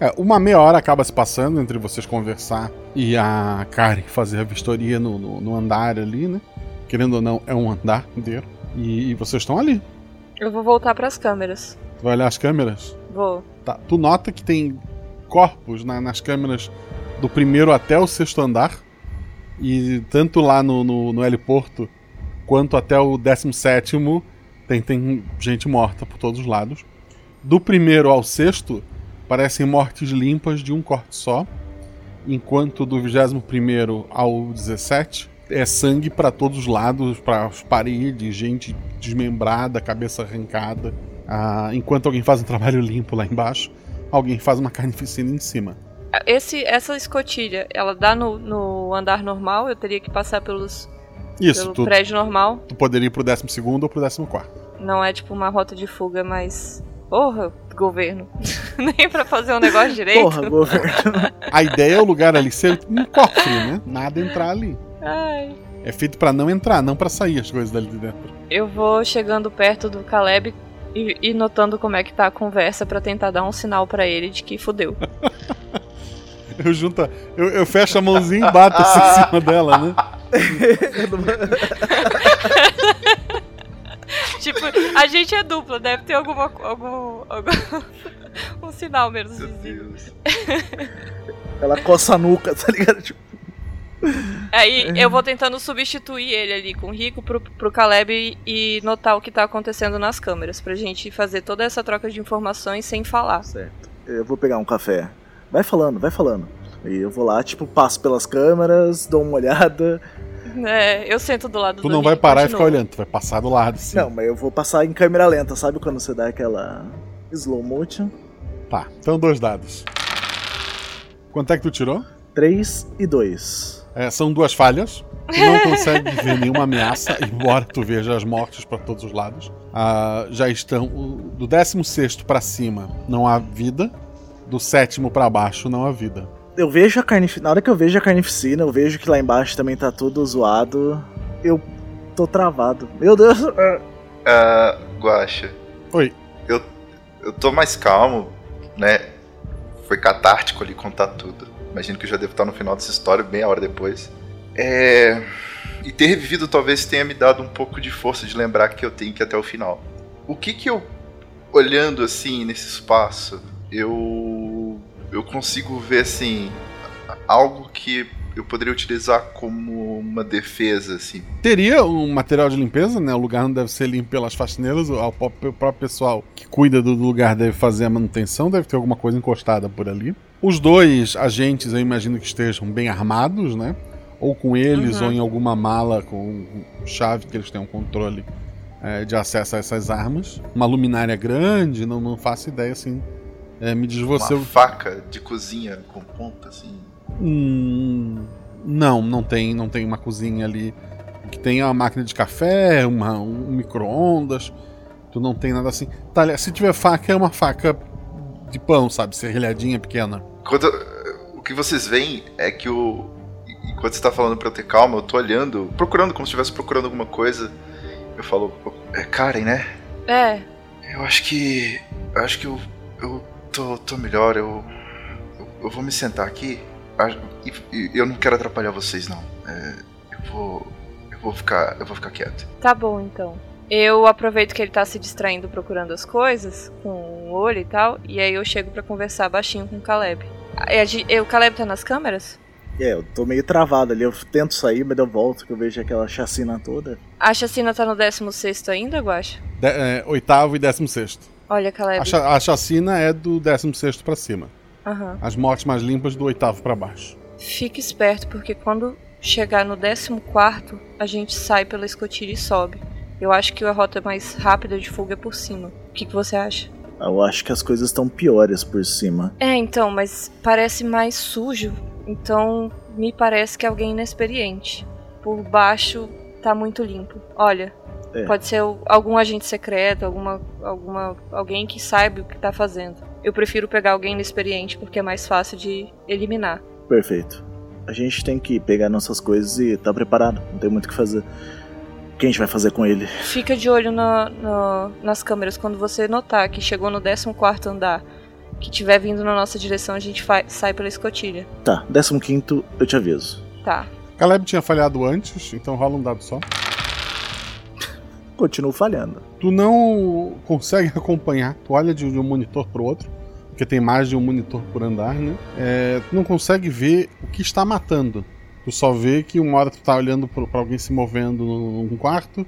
É, uma meia hora acaba se passando entre vocês conversar e a Karen fazer a vistoria no, no, no andar ali, né? Querendo ou não, é um andar inteiro. E, e vocês estão ali. Eu vou voltar para as câmeras. Tu vai olhar as câmeras? Vou. Tá. Tu nota que tem corpos na, nas câmeras do primeiro até o sexto andar. E tanto lá no, no, no heliporto quanto até o 17 tem, tem gente morta por todos os lados. Do primeiro ao sexto, parecem mortes limpas de um corte só. Enquanto do 21 ao 17 é sangue para todos os lados, para as paredes, gente desmembrada, cabeça arrancada. Ah, enquanto alguém faz um trabalho limpo lá embaixo, alguém faz uma carnificina em cima. Esse, essa escotilha, ela dá no, no andar normal? Eu teria que passar pelos Isso, pelo tu, prédio normal? tu poderia ir pro 12 ou pro 14. Não é tipo uma rota de fuga, mas. Porra, governo. Nem pra fazer um negócio direito. Porra, governo. A ideia é o lugar ali ser um cofre, né? Nada entrar ali. Ai. É feito para não entrar, não para sair as coisas dali de dentro. Eu vou chegando perto do Caleb e, e notando como é que tá a conversa pra tentar dar um sinal pra ele de que fudeu. Eu junto, eu, eu fecho a mãozinha e bato assim em cima dela, né? tipo, a gente é dupla, deve ter alguma algum, algum um sinal menos visível. Ela coça a nuca, tá ligado? Tipo, Aí eu vou tentando substituir ele ali com o Rico pro, pro Caleb e, notar o que tá acontecendo nas câmeras, pra gente fazer toda essa troca de informações sem falar. Certo. eu vou pegar um café. Vai falando, vai falando. E eu vou lá, tipo, passo pelas câmeras, dou uma olhada. É, eu sento do lado Tu do não vai parar e ficar olhando, tu vai passar do lado, assim. Não, mas eu vou passar em câmera lenta, sabe quando você dá aquela slow motion? Tá, então dois dados. Quanto é que tu tirou? 3 e 2. É, são duas falhas. Tu não consegue ver nenhuma ameaça, embora tu veja as mortes para todos os lados. Ah, já estão. Do 16 para cima não há vida. Do sétimo para baixo não há vida. Eu vejo a carnificina. Na hora que eu vejo a carnificina, eu vejo que lá embaixo também tá tudo zoado. Eu tô travado. Meu Deus! Ah, Guaxa. Oi. Eu, eu tô mais calmo, né? Foi catártico ali contar tudo. Imagino que eu já devo estar no final dessa história, bem a hora depois. É. E ter revivido talvez tenha me dado um pouco de força de lembrar que eu tenho que ir até o final. O que que eu, olhando assim nesse espaço, eu. Eu consigo ver assim. Algo que eu poderia utilizar como uma defesa, assim. Teria um material de limpeza, né? O lugar não deve ser limpo pelas faxineiras. O próprio pessoal que cuida do lugar deve fazer a manutenção, deve ter alguma coisa encostada por ali. Os dois agentes, eu imagino que estejam bem armados, né? Ou com eles, Uhum. ou em alguma mala com chave que eles tenham controle é, de acesso a essas armas. Uma luminária grande, não, não faço ideia assim. É, me diz você. Uma faca de cozinha com ponta, assim. Hum, não, não tem, não tem uma cozinha ali. O que tem é uma máquina de café, uma, um micro-ondas. Tu não tem nada assim. Tá, se tiver faca, é uma faca de pão, sabe? Serrilhadinha pequena. Quando, o que vocês veem é que o. Enquanto você tá falando pra eu ter calma, eu tô olhando, procurando como se estivesse procurando alguma coisa. Eu falo, é Karen, né? É, Eu acho que. Eu acho que eu. Eu tô, tô melhor, eu, eu. eu vou me sentar aqui. E, e eu não quero atrapalhar vocês, não. É, eu vou. Eu vou ficar. Eu vou ficar quieto. tá bom então. Eu aproveito que ele tá se distraindo procurando as coisas, com o olho e tal, e aí eu chego pra conversar baixinho com o Caleb. O Caleb tá nas câmeras? É, eu tô meio travado ali. Eu tento sair, mas eu volto, que eu vejo aquela chacina toda. A chacina tá no 16 ainda, Guacha? De- é, oitavo e décimo sexto. Olha, Caleb. A, cha- a chacina é do décimo sexto pra cima. Aham. As mortes mais limpas do oitavo pra baixo. Fique esperto, porque quando chegar no 14, a gente sai pela escotilha e sobe. Eu acho que a rota mais rápida de fuga é por cima. O que, que você acha? Eu acho que as coisas estão piores por cima. É, então, mas parece mais sujo. Então, me parece que é alguém inexperiente. Por baixo tá muito limpo. Olha, É. pode ser algum agente secreto, alguma, alguma alguém que saiba o que tá fazendo. Eu prefiro pegar alguém inexperiente porque é mais fácil de eliminar. Perfeito. A gente tem que pegar nossas coisas e tá preparado. Não tem muito o que fazer. O que a gente vai fazer com ele? Fica de olho na- na- nas câmeras quando você notar que chegou no 14 andar, que tiver vindo na nossa direção, a gente sai pela escotilha. Tá, 15 eu te aviso. Tá. Caleb tinha falhado antes, então rola um dado só. continuo falhando. Tu não consegue acompanhar, tu olha de um monitor pro outro, porque tem mais de um monitor por andar, né? É, tu não consegue ver o que está matando. Tu só vê que uma hora tu tá olhando para alguém se movendo num quarto,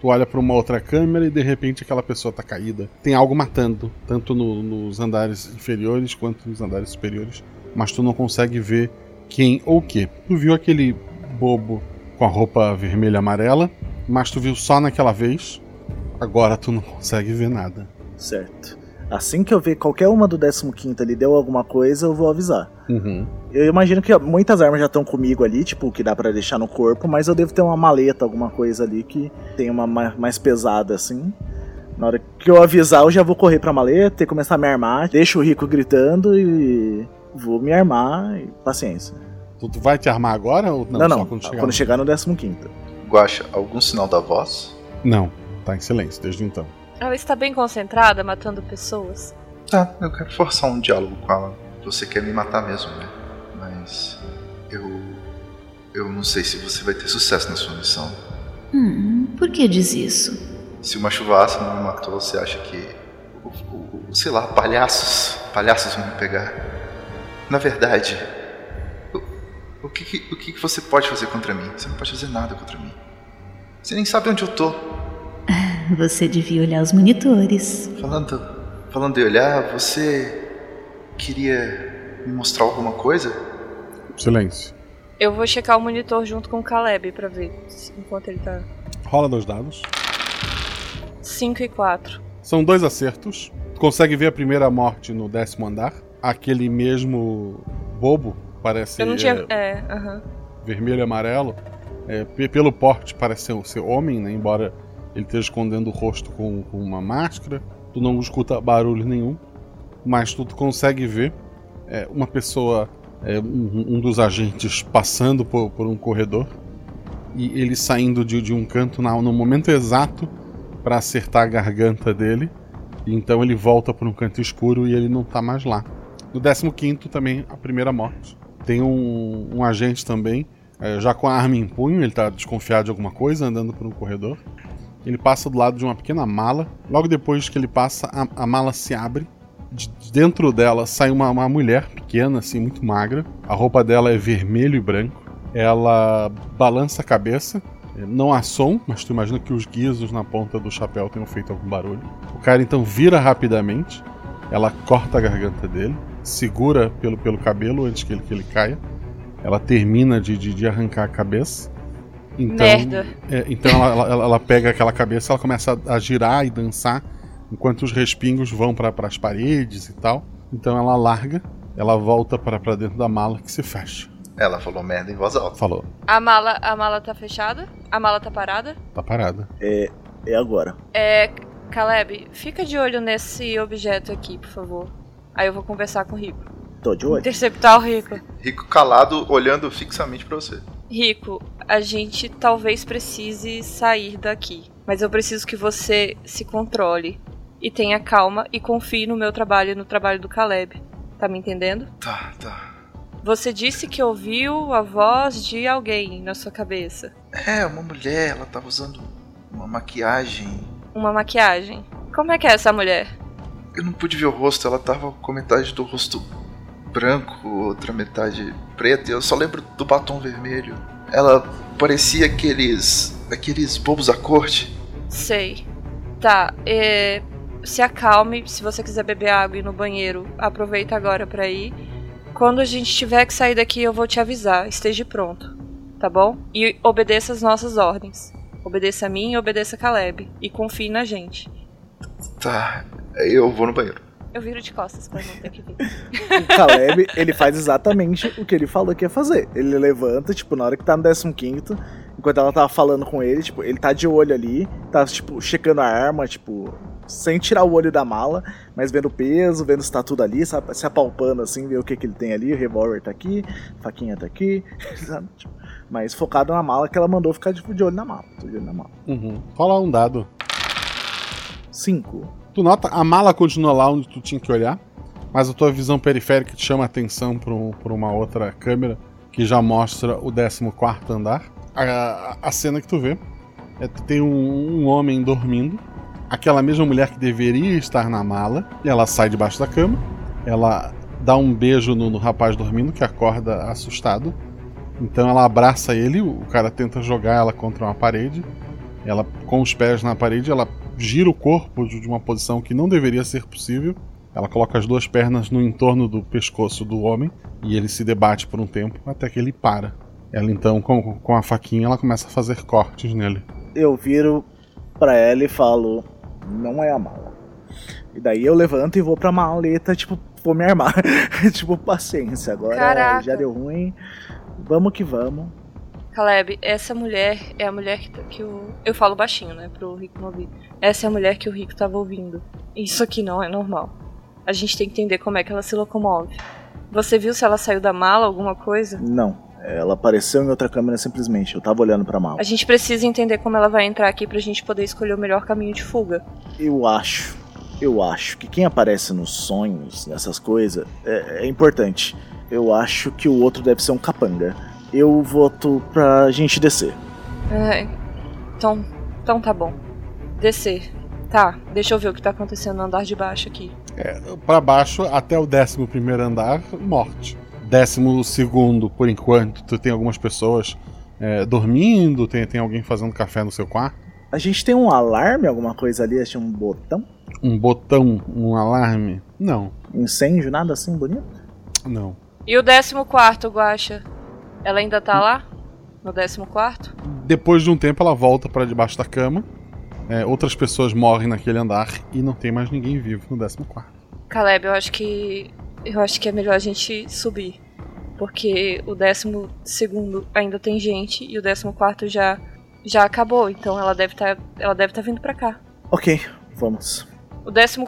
tu olha para uma outra câmera e de repente aquela pessoa tá caída. Tem algo matando, tanto no, nos andares inferiores quanto nos andares superiores, mas tu não consegue ver quem ou o que. Tu viu aquele bobo com a roupa vermelha e amarela, mas tu viu só naquela vez. Agora tu não consegue ver nada. Certo. Assim que eu ver qualquer uma do 15 ali deu alguma coisa, eu vou avisar. Uhum. Eu imagino que muitas armas já estão comigo ali, tipo, que dá para deixar no corpo, mas eu devo ter uma maleta, alguma coisa ali que tem uma mais pesada assim. Na hora que eu avisar, eu já vou correr pra maleta e começar a me armar. Deixo o rico gritando e vou me armar e paciência. Tu, tu vai te armar agora ou não? Não, não. Quando chegar, quando chegar no 15. Guacha, algum sinal da voz? Não, tá em silêncio desde então. Ela está bem concentrada, matando pessoas? Tá, eu quero forçar um diálogo com ela. Você quer me matar mesmo, né? Mas. Eu. Eu não sei se você vai ter sucesso na sua missão. Hum, por que diz isso? Se uma chuvaça não me matou, você acha que. O, o, o, sei lá, palhaços. Palhaços vão me pegar. Na verdade. O, o, que, o que você pode fazer contra mim? Você não pode fazer nada contra mim. Você nem sabe onde eu tô. Você devia olhar os monitores. Falando, falando de olhar, você queria me mostrar alguma coisa? Silêncio. Eu vou checar o monitor junto com o Caleb pra ver enquanto ele tá. Rola dois dados. 5 e 4. São dois acertos. Tu consegue ver a primeira morte no décimo andar. Aquele mesmo bobo, parece. Eu não tinha. É, aham. Uh -huh. Vermelho e amarelo. É, pelo porte parece ser, ser homem, né? Embora ele esteja escondendo o rosto com, com, uma máscara. Tu não escuta barulho nenhum, mas tu, consegue ver é, uma pessoa, é, um, um, dos agentes, passando por, por, um corredor e ele saindo de, de um canto na, no momento exato para acertar a garganta dele. Então ele volta para um canto escuro e ele não tá mais lá. No 15 também, a primeira morte. Tem um, um agente também, é, já com a arma em punho, ele tá desconfiado de alguma coisa, andando por um corredor. Ele passa do lado de uma pequena mala. Logo depois que ele passa, a, a mala se abre. De dentro dela sai uma, uma mulher pequena, assim, muito magra. A roupa dela é vermelho e branco. Ela balança a cabeça. Não há som, mas tu imagina que os guizos na ponta do chapéu tenham feito algum barulho. O cara então vira rapidamente. Ela corta a garganta dele, segura pelo, pelo cabelo antes que ele, que ele caia. Ela termina de, de, de arrancar a cabeça. Então, Merda. É, então ela, ela, ela, pega aquela cabeça, ela começa a, a girar e dançar enquanto os respingos vão para as paredes e tal. Então ela larga, ela volta para dentro da mala que se fecha. Ela falou merda em voz alta. Falou. A mala, a mala tá fechada? A mala tá parada? Tá parada. É, é agora. É, Caleb, fica de olho nesse objeto aqui, por favor. Aí eu vou conversar com o Rico. Tô de olho. Interceptar o Rico. Rico calado, olhando fixamente para você. Rico, a gente talvez precise sair daqui, mas eu preciso que você se controle e tenha calma e confie no meu trabalho e no trabalho do Caleb. Tá me entendendo? Tá, tá. Você disse que ouviu a voz de alguém na sua cabeça. É, uma mulher, ela tava usando uma maquiagem. Uma maquiagem? Como é que é essa mulher? Eu não pude ver o rosto, ela tava com metade do rosto branco, outra metade preta, e eu só lembro do batom vermelho. Ela parecia aqueles. aqueles bobos da corte. Sei. Tá, é, se acalme, se você quiser beber água e ir no banheiro, aproveita agora para ir. Quando a gente tiver que sair daqui, eu vou te avisar, esteja pronto, tá bom? E obedeça as nossas ordens. Obedeça a mim e obedeça a Caleb. E confie na gente. Tá, eu vou no banheiro. Eu viro de costas pra não ter que vir. o Caleb, ele faz exatamente o que ele falou que ia fazer. Ele levanta, tipo, na hora que tá no 15 enquanto ela tava falando com ele, tipo, ele tá de olho ali, tá, tipo, checando a arma, tipo, sem tirar o olho da mala, mas vendo o peso, vendo se tá tudo ali, sabe, se apalpando assim, ver o que que ele tem ali, o revólver tá aqui, a faquinha tá aqui, sabe? Tipo, mas focado na mala que ela mandou ficar tipo, de olho na mala. De olho na mala. Uhum. Rola um dado. Cinco. Tu nota, a mala continua lá onde tu tinha que olhar, mas a tua visão periférica te chama a atenção para um, uma outra câmera que já mostra o 14 andar. A, a, cena que tu vê É, tem um, um homem dormindo, aquela mesma mulher que deveria estar na mala, ela sai debaixo da cama, ela dá um beijo no, no rapaz dormindo, que acorda assustado. Então ela abraça ele, o cara tenta jogar ela contra uma parede. Ela, com os pés na parede, ela gira o corpo de uma posição que não deveria ser possível. Ela coloca as duas pernas no entorno do pescoço do homem e ele se debate por um tempo até que ele para. Ela então, com, com a faquinha, ela começa a fazer cortes nele. Eu viro pra ela e falo: Não é a mala. E daí eu levanto e vou pra maleta, tipo, vou me armar. tipo, paciência, agora Caraca. já deu ruim. Vamos que vamos. Caleb, essa mulher é a mulher que, que o. Eu falo baixinho, né? Pro Rico não ouvir. Essa é a mulher que o Rico tava ouvindo. Isso aqui não é normal. A gente tem que entender como é que ela se locomove. Você viu se ela saiu da mala, alguma coisa? Não, ela apareceu em outra câmera simplesmente. Eu tava olhando pra mala. A gente precisa entender como ela vai entrar aqui pra gente poder escolher o melhor caminho de fuga. Eu acho, eu acho que quem aparece nos sonhos, nessas coisas, é, é importante. Eu acho que o outro deve ser um capanga. Eu voto pra gente descer. É, então, então tá bom. Descer. Tá, deixa eu ver o que tá acontecendo no andar de baixo aqui. É, para baixo, até o 11 andar, morte. 12, por enquanto, tu tem algumas pessoas é, dormindo, tem, tem alguém fazendo café no seu quarto. A gente tem um alarme, alguma coisa ali? Acho um botão? Um botão, um alarme? Não. Incêndio, nada assim bonito? Não. E o 14, Guacha? Ela ainda tá lá? No 14? Depois de um tempo, ela volta para debaixo da cama. É, outras pessoas morrem naquele andar e não tem mais ninguém vivo no 14. Caleb, eu acho que. Eu acho que é melhor a gente subir. Porque o 12 ainda tem gente e o 14 já, já acabou. Então ela deve tá, ela deve estar tá vindo pra cá. Ok, vamos. O 12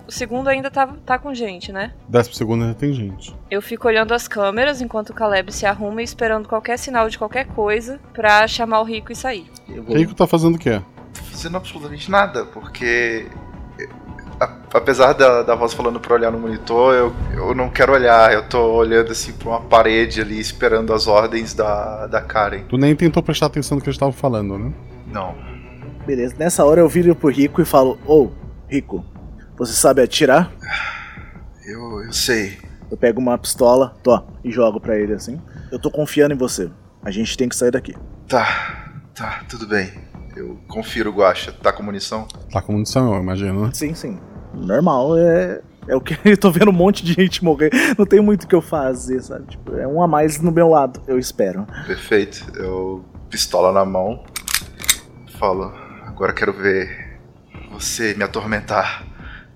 ainda tá, tá com gente, né? 12 ainda tem gente. Eu fico olhando as câmeras enquanto o Caleb se arruma e esperando qualquer sinal de qualquer coisa pra chamar o Rico e sair. O Rico tá fazendo o quê? fazendo absolutamente nada, porque apesar da, da voz falando pra olhar no monitor, eu, eu não quero olhar, eu tô olhando assim pra uma parede ali, esperando as ordens da, da Karen. Tu nem tentou prestar atenção no que eles estavam falando, né? Não. Beleza, nessa hora eu viro pro Rico e falo: Ô, oh, Rico, você sabe atirar? Eu, eu sei. Eu pego uma pistola, tô, e jogo pra ele assim. Eu tô confiando em você. A gente tem que sair daqui. Tá, tá, tudo bem. Eu confiro o Guacha. Tá com munição? Tá com munição, eu imagino. Sim, sim. Normal, é. É o que eu tô vendo um monte de gente morrer. Não tem muito o que eu fazer, sabe? Tipo, é um a mais no meu lado, eu espero. Perfeito. Eu pistola na mão. Falo, agora quero ver você me atormentar.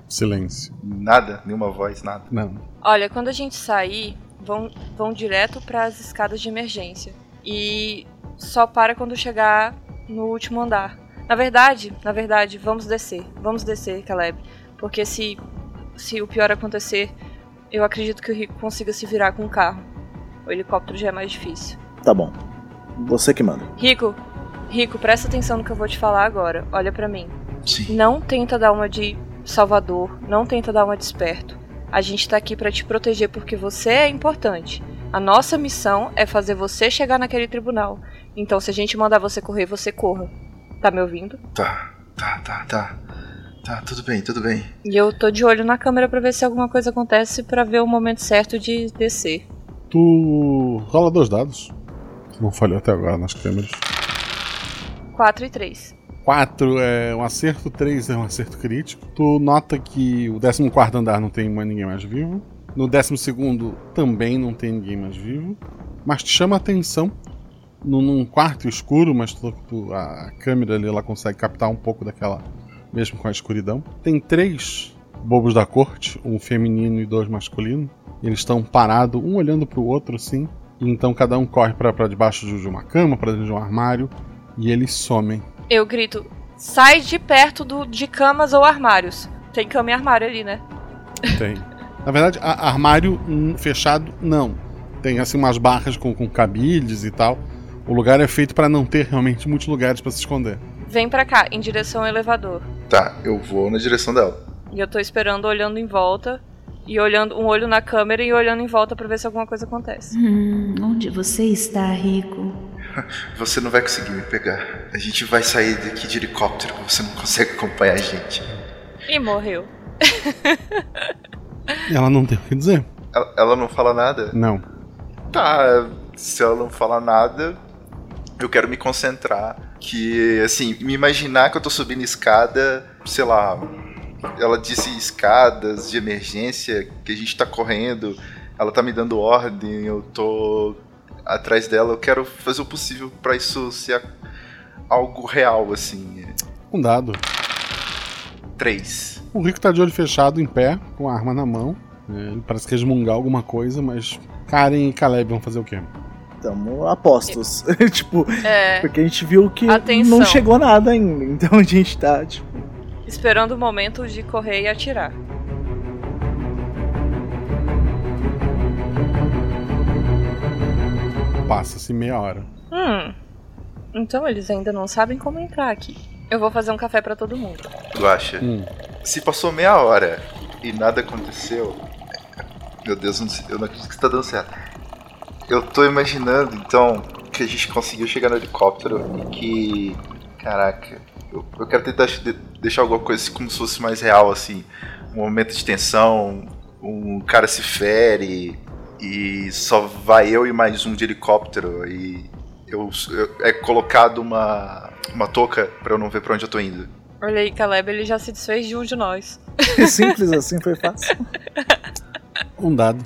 Silêncio. Nada? Nenhuma voz, nada? Não. Olha, quando a gente sair, vão, vão direto para as escadas de emergência. E só para quando chegar no último andar. Na verdade, na verdade, vamos descer. Vamos descer, Caleb. Porque se, se o pior acontecer, eu acredito que o Rico consiga se virar com o carro. O helicóptero já é mais difícil. Tá bom. Você que manda. Rico, Rico, presta atenção no que eu vou te falar agora. Olha para mim. Sim. Não tenta dar uma de Salvador, não tenta dar uma de esperto. A gente tá aqui para te proteger porque você é importante. A nossa missão é fazer você chegar naquele tribunal. Então, se a gente mandar você correr, você corra. Tá me ouvindo? Tá, tá, tá, tá. Tá, tudo bem, tudo bem. E eu tô de olho na câmera para ver se alguma coisa acontece para ver o momento certo de descer. Tu rola dois dados. Não falhou até agora nas câmeras. 4 e 3. 4 é um acerto, 3 é um acerto crítico. Tu nota que o 14 andar não tem mais ninguém mais vivo. No 12 também não tem ninguém mais vivo. Mas te chama a atenção num quarto escuro, mas tu, tu, a câmera ali ela consegue captar um pouco daquela, mesmo com a escuridão. Tem três bobos da corte, um feminino e dois masculinos. Eles estão parados, um olhando para o outro assim. E então cada um corre para debaixo de uma cama, para dentro de um armário, e eles somem. Eu grito: sai de perto do, de camas ou armários. Tem cama e armário ali, né? Tem. Na verdade, armário fechado, não. Tem assim umas barras com, com cabides e tal. O lugar é feito para não ter realmente muitos lugares para se esconder. Vem para cá, em direção ao elevador. Tá, eu vou na direção dela. E eu tô esperando, olhando em volta. E olhando um olho na câmera e olhando em volta para ver se alguma coisa acontece. Hum, onde você está, Rico? Você não vai conseguir me pegar. A gente vai sair daqui de helicóptero. Você não consegue acompanhar a gente. E morreu. Ela não tem o que dizer. Ela, ela não fala nada? Não. Tá, se ela não fala nada, eu quero me concentrar. Que, assim, me imaginar que eu tô subindo escada, sei lá. Ela disse escadas de emergência, que a gente tá correndo, ela tá me dando ordem, eu tô atrás dela. Eu quero fazer o possível para isso ser algo real, assim. Um dado. Três. O Rico tá de olho fechado, em pé, com a arma na mão. É, Ele parece resmungar alguma coisa, mas Karen e Caleb vão fazer o quê? Tamo apostos. tipo, É. porque a gente viu que Atenção. não chegou nada ainda. Então a gente tá, tipo. Esperando o momento de correr e atirar. Passa-se meia hora. Hum. Então eles ainda não sabem como entrar aqui. Eu vou fazer um café pra todo mundo. Guaxa, Hum. se passou meia hora e nada aconteceu. Meu Deus, eu não, acredito que isso tá dando certo. Eu tô imaginando, então, que a gente conseguiu chegar no helicóptero e que. Caraca, eu, eu quero tentar de- deixar alguma coisa assim, como se fosse mais real, assim. Um momento de tensão, um cara se fere e só vai eu e mais um de helicóptero e eu, eu- é colocado uma, uma touca pra eu não ver pra onde eu tô indo. Olha aí, Caleb, ele já se desfez de um de nós. Simples assim, foi fácil. Um dado.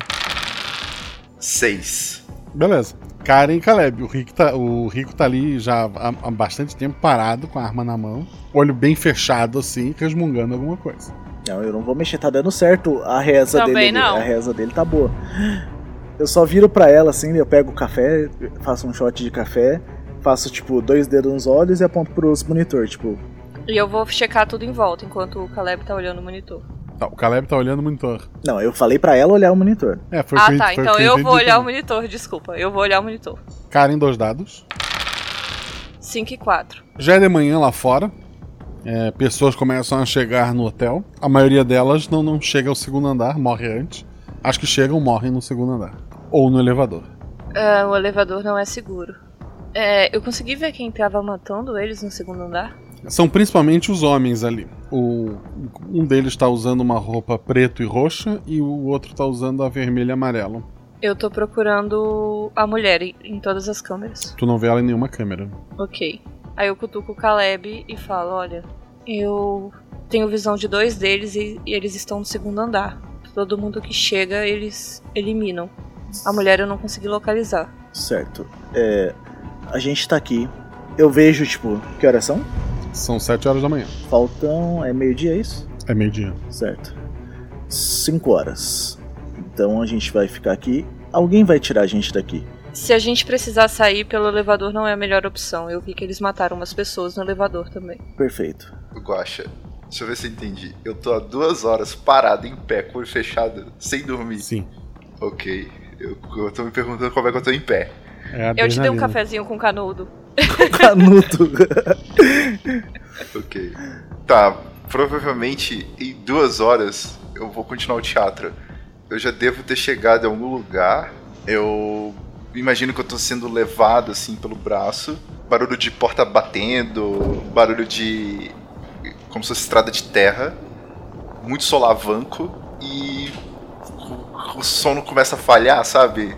Seis. Beleza. Karen e Caleb. O Rico tá, o Rico tá ali já há, há bastante tempo parado, com a arma na mão. Olho bem fechado, assim, resmungando alguma coisa. Não, eu não vou mexer, tá dando certo a reza Também dele. não. A reza dele tá boa. Eu só viro pra ela assim, eu pego o café, faço um shot de café, faço tipo dois dedos nos olhos e aponto pros monitor, tipo, E eu vou checar tudo em volta enquanto o Caleb tá olhando o monitor. Tá, o Caleb tá olhando o monitor. Não, eu falei pra ela olhar o monitor. É, foi ah, o que, tá. foi o Então eu vou olhar o também. monitor, desculpa. Eu vou olhar o monitor. Karen, dois dados. 5 e 4. Já é de manhã lá fora. É, pessoas começam a chegar no hotel. A maioria delas não, não chega ao segundo andar, morre antes. As que chegam morrem no segundo andar. Ou no elevador. É, o elevador não é seguro. É, eu consegui ver quem tava matando eles no segundo andar? São principalmente os homens ali. O, um deles tá usando uma roupa preto e roxa e o outro tá usando a vermelha e amarelo. Eu tô procurando a mulher em, em todas as câmeras. Tu não vê ela em nenhuma câmera. Ok. Aí eu cutuco o Caleb e falo: Olha, eu tenho visão de dois deles e, e eles estão no segundo andar. Todo mundo que chega, eles eliminam. A mulher eu não consegui localizar. Certo. É, a gente tá aqui. Eu vejo, tipo, que horas são? São sete horas da manhã. Faltam. É meio-dia, é isso? É meio-dia. Certo. Cinco horas. Então a gente vai ficar aqui. Alguém vai tirar a gente daqui. Se a gente precisar sair pelo elevador, não é a melhor opção. Eu vi que eles mataram umas pessoas no elevador também. Perfeito. Guaxa, deixa eu ver se eu entendi. Eu tô há duas horas parado em pé, com o olho fechado, sem dormir. Sim. Ok. Eu, eu tô me perguntando como é que eu tô em pé. É Eu te dei um cafezinho com canudo. Canudo. Ok. Tá, provavelmente em duas horas eu vou continuar o teatro. Eu já devo ter chegado em algum lugar. Eu imagino que eu tô sendo levado assim pelo braço. Barulho de porta batendo, barulho de. como se fosse estrada de terra. Muito solavanco e. o- sono começa a falhar, sabe?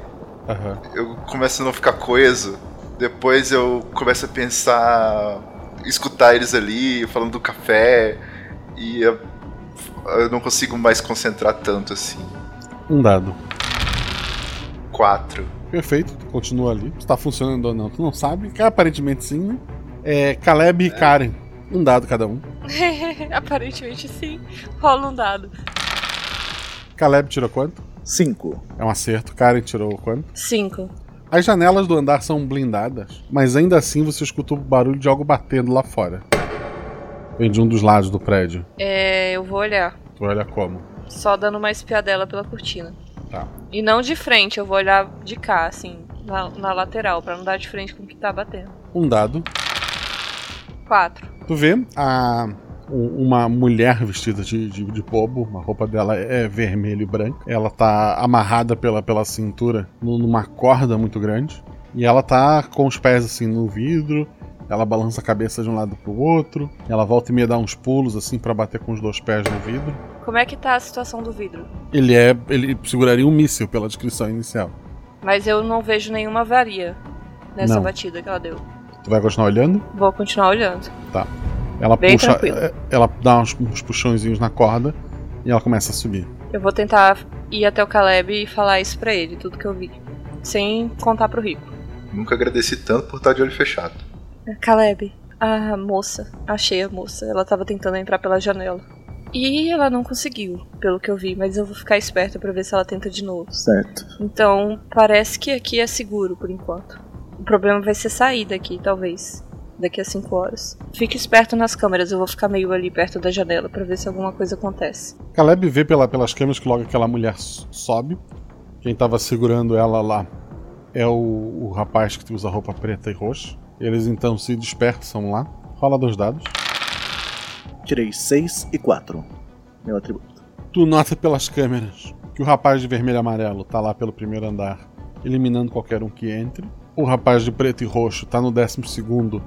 Aham. eu começo a não ficar coeso. Depois eu começo a pensar, escutar eles ali falando do café e eu, eu não consigo mais concentrar tanto assim. Um dado. Quatro. Perfeito, tu continua ali. Se tá funcionando ou não, tu não sabe. Que Aparentemente sim, né? É Caleb e Karen. Um dado cada um. Aparentemente sim. Rola um dado. Caleb tirou quanto? Cinco. É um acerto. Karen tirou quanto? Cinco. As janelas do andar são blindadas, mas ainda assim você escuta o barulho de algo batendo lá fora. Vem de um dos lados do prédio. É, eu vou olhar. Tu olha como. Só dando uma espiadela pela cortina. Tá. E não de frente, eu vou olhar de cá, assim, na, na lateral, pra não dar de frente com o que tá batendo. Um dado. Quatro. Tu vê a, uma mulher vestida de, de, de pobo, a roupa dela é vermelho e branco. Ela tá amarrada pela, pela cintura nu- numa corda muito grande. E ela tá com os pés assim no vidro, ela balança a cabeça de um lado pro outro, ela volta e meia dá uns pulos assim para bater com os dois pés no vidro. Como é que tá a situação do vidro? Ele é. ele seguraria um míssil pela descrição inicial. Mas eu não vejo nenhuma avaria nessa Não. batida que ela deu. Tu vai continuar olhando? Vou continuar olhando. Tá. Ela Bem puxa. tranquilo. é, Ela dá uns, uns puxõezinhos na corda e ela começa a subir. Eu vou tentar ir até o Caleb e falar isso pra ele, tudo que eu vi. Sem contar pro Rico. Nunca agradeci tanto por estar de olho fechado. Caleb, a moça, achei a moça. Ela tava tentando entrar pela janela. E ela não conseguiu, pelo que eu vi, mas eu vou ficar esperta pra ver se ela tenta de novo. Certo. Então, parece que aqui é seguro por enquanto. O problema vai ser sair daqui, talvez. Daqui a 5 horas. Fique esperto nas câmeras, eu vou ficar meio ali perto da janela pra ver se alguma coisa acontece. Caleb vê pela, pelas câmeras que logo aquela mulher sobe. Quem tava segurando ela lá é o, o rapaz que usa roupa preta e roxa. Eles então se dispersam lá. Rola dois dados. Tirei 6 e 4. Meu atributo. Tu nota pelas câmeras que o rapaz de vermelho e amarelo tá lá pelo primeiro andar, eliminando qualquer um que entre. O rapaz de preto e roxo tá no décimo segundo,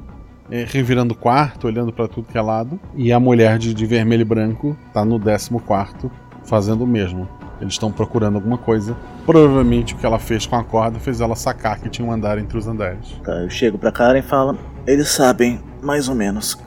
eh, revirando o quarto, olhando pra tudo que é lado. E a mulher de, de vermelho e branco tá no décimo quarto, fazendo o mesmo. Eles estão procurando alguma coisa. Provavelmente o que ela fez com a corda fez ela sacar que tinha um andar entre os andares. Tá, eu chego pra Karen e falo. Eles sabem, mais ou menos,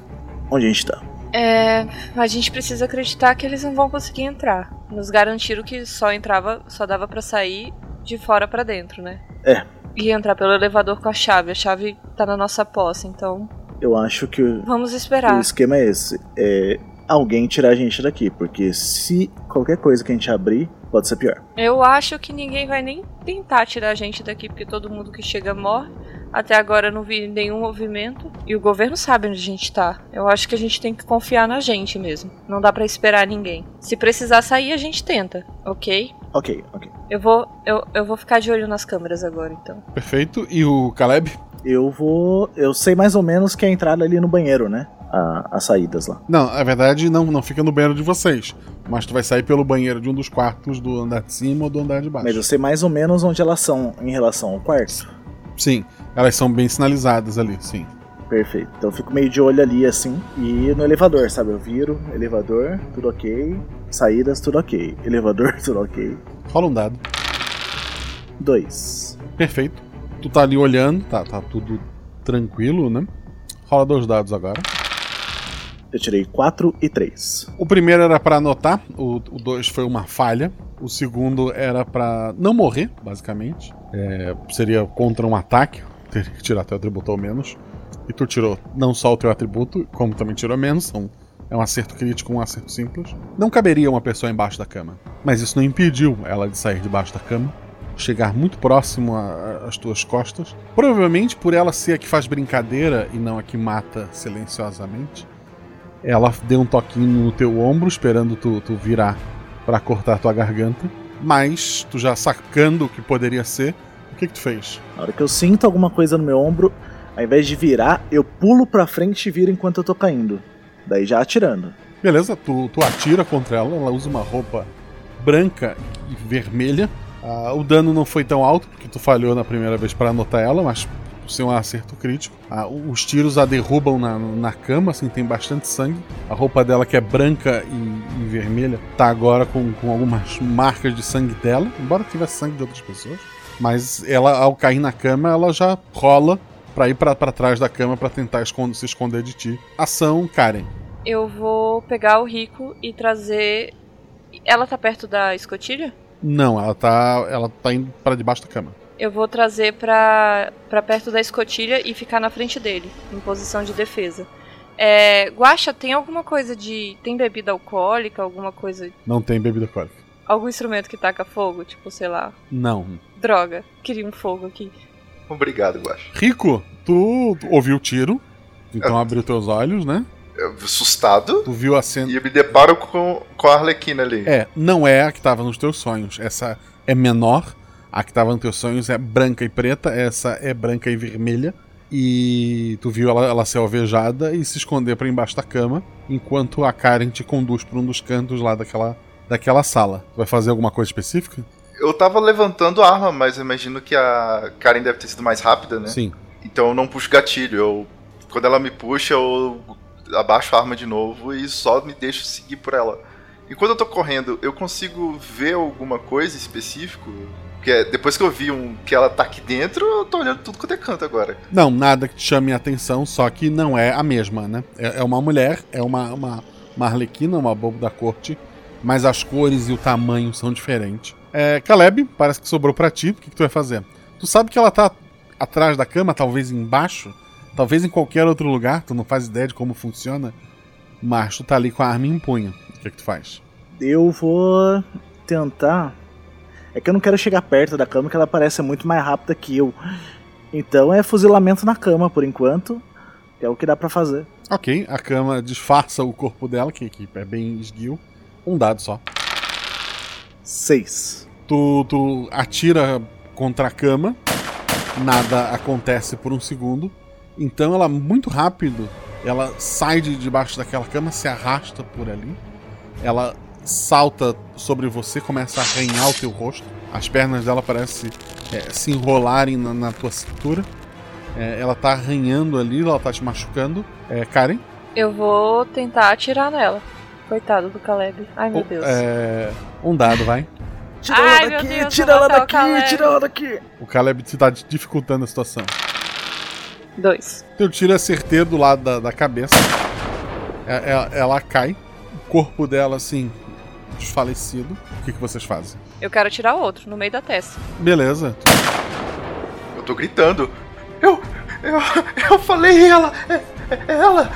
onde a gente tá. É. A gente precisa acreditar que eles não vão conseguir entrar. Nos garantiram que só entrava, só dava pra sair de fora pra dentro, né? É. E entrar pelo elevador com a chave. A chave tá na nossa posse, então. Eu acho que o- Vamos o esperar. esquema é esse. É alguém tirar a gente daqui. Porque se qualquer coisa que a gente abrir, pode ser pior. Eu acho que ninguém vai nem tentar tirar a gente daqui, porque todo mundo que chega morre. Até agora eu não vi nenhum movimento. E o governo sabe onde a gente tá. Eu acho que a gente tem que confiar na gente mesmo. Não dá pra esperar ninguém. Se precisar sair, a gente tenta, ok? Ok, ok. Eu vou, eu, eu vou ficar de olho nas câmeras agora, então. Perfeito. E o Caleb? Eu vou. Eu sei mais ou menos que é a entrada ali no banheiro, né? A- as saídas lá. Não, na verdade não, não fica no banheiro de vocês. Mas tu vai sair pelo banheiro de um dos quartos do andar de cima ou do andar de baixo. Mas eu sei mais ou menos onde elas são em relação ao quarto. Sim, elas são bem sinalizadas ali, sim. Perfeito. Então eu fico meio de olho ali assim. E no elevador, sabe? Eu viro, elevador, tudo ok. Saídas, tudo ok. Elevador, tudo ok. Rola um dado. Dois. Perfeito. Tu tá ali olhando, tá, tá tudo tranquilo, né? Rola dois dados agora. Eu tirei 4 e 3. O primeiro era pra anotar, o 2 foi uma falha. O segundo era pra não morrer, basicamente. É, seria contra um ataque, teria que tirar teu atributo ao menos. E tu tirou não só o teu atributo, como também tirou menos. São, é um acerto crítico, um acerto simples. Não caberia uma pessoa embaixo da cama. Mas isso não impediu ela de sair debaixo da cama, chegar muito próximo às tuas costas. Provavelmente por ela ser a que faz brincadeira e não a que mata silenciosamente. Ela deu um toquinho no teu ombro, esperando tu, tu virar pra cortar tua garganta. Mas, tu já sacando o que poderia ser, o que, que tu fez? Na hora que eu sinto alguma coisa no meu ombro, ao invés de virar, eu pulo pra frente e viro enquanto eu tô caindo. Daí já atirando. Beleza, tu, tu atira contra ela, ela usa uma roupa branca e vermelha. Ah, o dano não foi tão alto, porque tu falhou na primeira vez para anotar ela, mas por ser um acerto crítico. Ah, os tiros a derrubam na, na cama, assim, tem bastante sangue. A roupa dela, que é branca e, e vermelha, tá agora com, com algumas marcas de sangue dela, embora tivesse sangue de outras pessoas. Mas ela, ao cair na cama, ela já rola pra ir pra pra trás da cama pra tentar esconder- se esconder de ti. Ação, Karen. Eu vou pegar o Rico e trazer. Ela tá perto da escotilha? Não, ela tá, ela tá indo pra debaixo da cama. Eu vou trazer pra, pra perto da escotilha e ficar na frente dele, em posição de defesa. É, Guaxa, tem alguma coisa de. Tem bebida alcoólica? Alguma coisa. Não tem bebida alcoólica. Algum instrumento que taca fogo? Tipo, sei lá. Não. Droga. Queria um fogo aqui. Obrigado, Guaxa. Rico, tu ouviu o tiro, então abriu teus olhos, né? Eu, assustado. Tu viu a cena. E eu me deparo com, com a Arlequina ali. É, não é a que tava nos teus sonhos. Essa é menor. A que tava nos teus sonhos é branca e preta. Essa é branca e vermelha. E tu viu ela, ela ser alvejada e se esconder pra embaixo da cama, enquanto a Karen te conduz pra um dos cantos lá daquela, daquela sala. Tu vai fazer alguma coisa específica? Eu tava levantando a arma, mas eu imagino que a Karen deve ter sido mais rápida, né? Sim. Então eu não puxo gatilho. Eu, quando ela me puxa, eu abaixo a arma de novo e só me deixo seguir por ela. E quando eu tô correndo, eu consigo ver alguma coisa específico? Porque depois que eu vi um, que ela tá aqui dentro, eu tô olhando tudo quanto é canto agora. Não, nada que te chame a atenção, só que não é a mesma, né? É, é uma mulher, é uma, uma, uma arlequina, uma bobo da corte, mas as cores e o tamanho são diferentes. É, Caleb, parece que sobrou para ti, o que, que tu vai fazer? Tu sabe que ela tá atrás da cama, talvez embaixo, talvez em qualquer outro lugar, tu não faz ideia de como funciona, mas tu tá ali com a arma em punho. O que, que tu faz? Eu vou tentar. É que eu não quero chegar perto da cama, que ela parece muito mais rápida que eu. Então é fuzilamento na cama por enquanto. É o que dá para fazer. Ok, a cama disfarça o corpo dela, que, que é bem esguio. Um dado só. Seis. Tu, tu atira contra a cama, nada acontece por um segundo. Então ela, muito rápido, ela sai de debaixo daquela cama, se arrasta por ali. Ela salta sobre você, começa a arranhar o teu rosto. As pernas dela parecem é, se enrolarem na, na tua cintura. É, ela tá arranhando ali, ela tá te machucando. É, Karen? Eu vou tentar atirar nela. Coitado do Caleb. Ai meu Deus. É, um dado, vai. Tira Ai, ela daqui, Deus, tira ela daqui, tira ela daqui. O Caleb te tá dificultando a situação. Dois. Teu tiro é certeiro do lado da, da cabeça. É, ela, ela cai. O corpo dela, assim, desfalecido. O que, que vocês fazem? Eu quero tirar outro, no meio da testa. Beleza. Eu tô gritando. Eu. Eu, eu falei ela! É, é ela!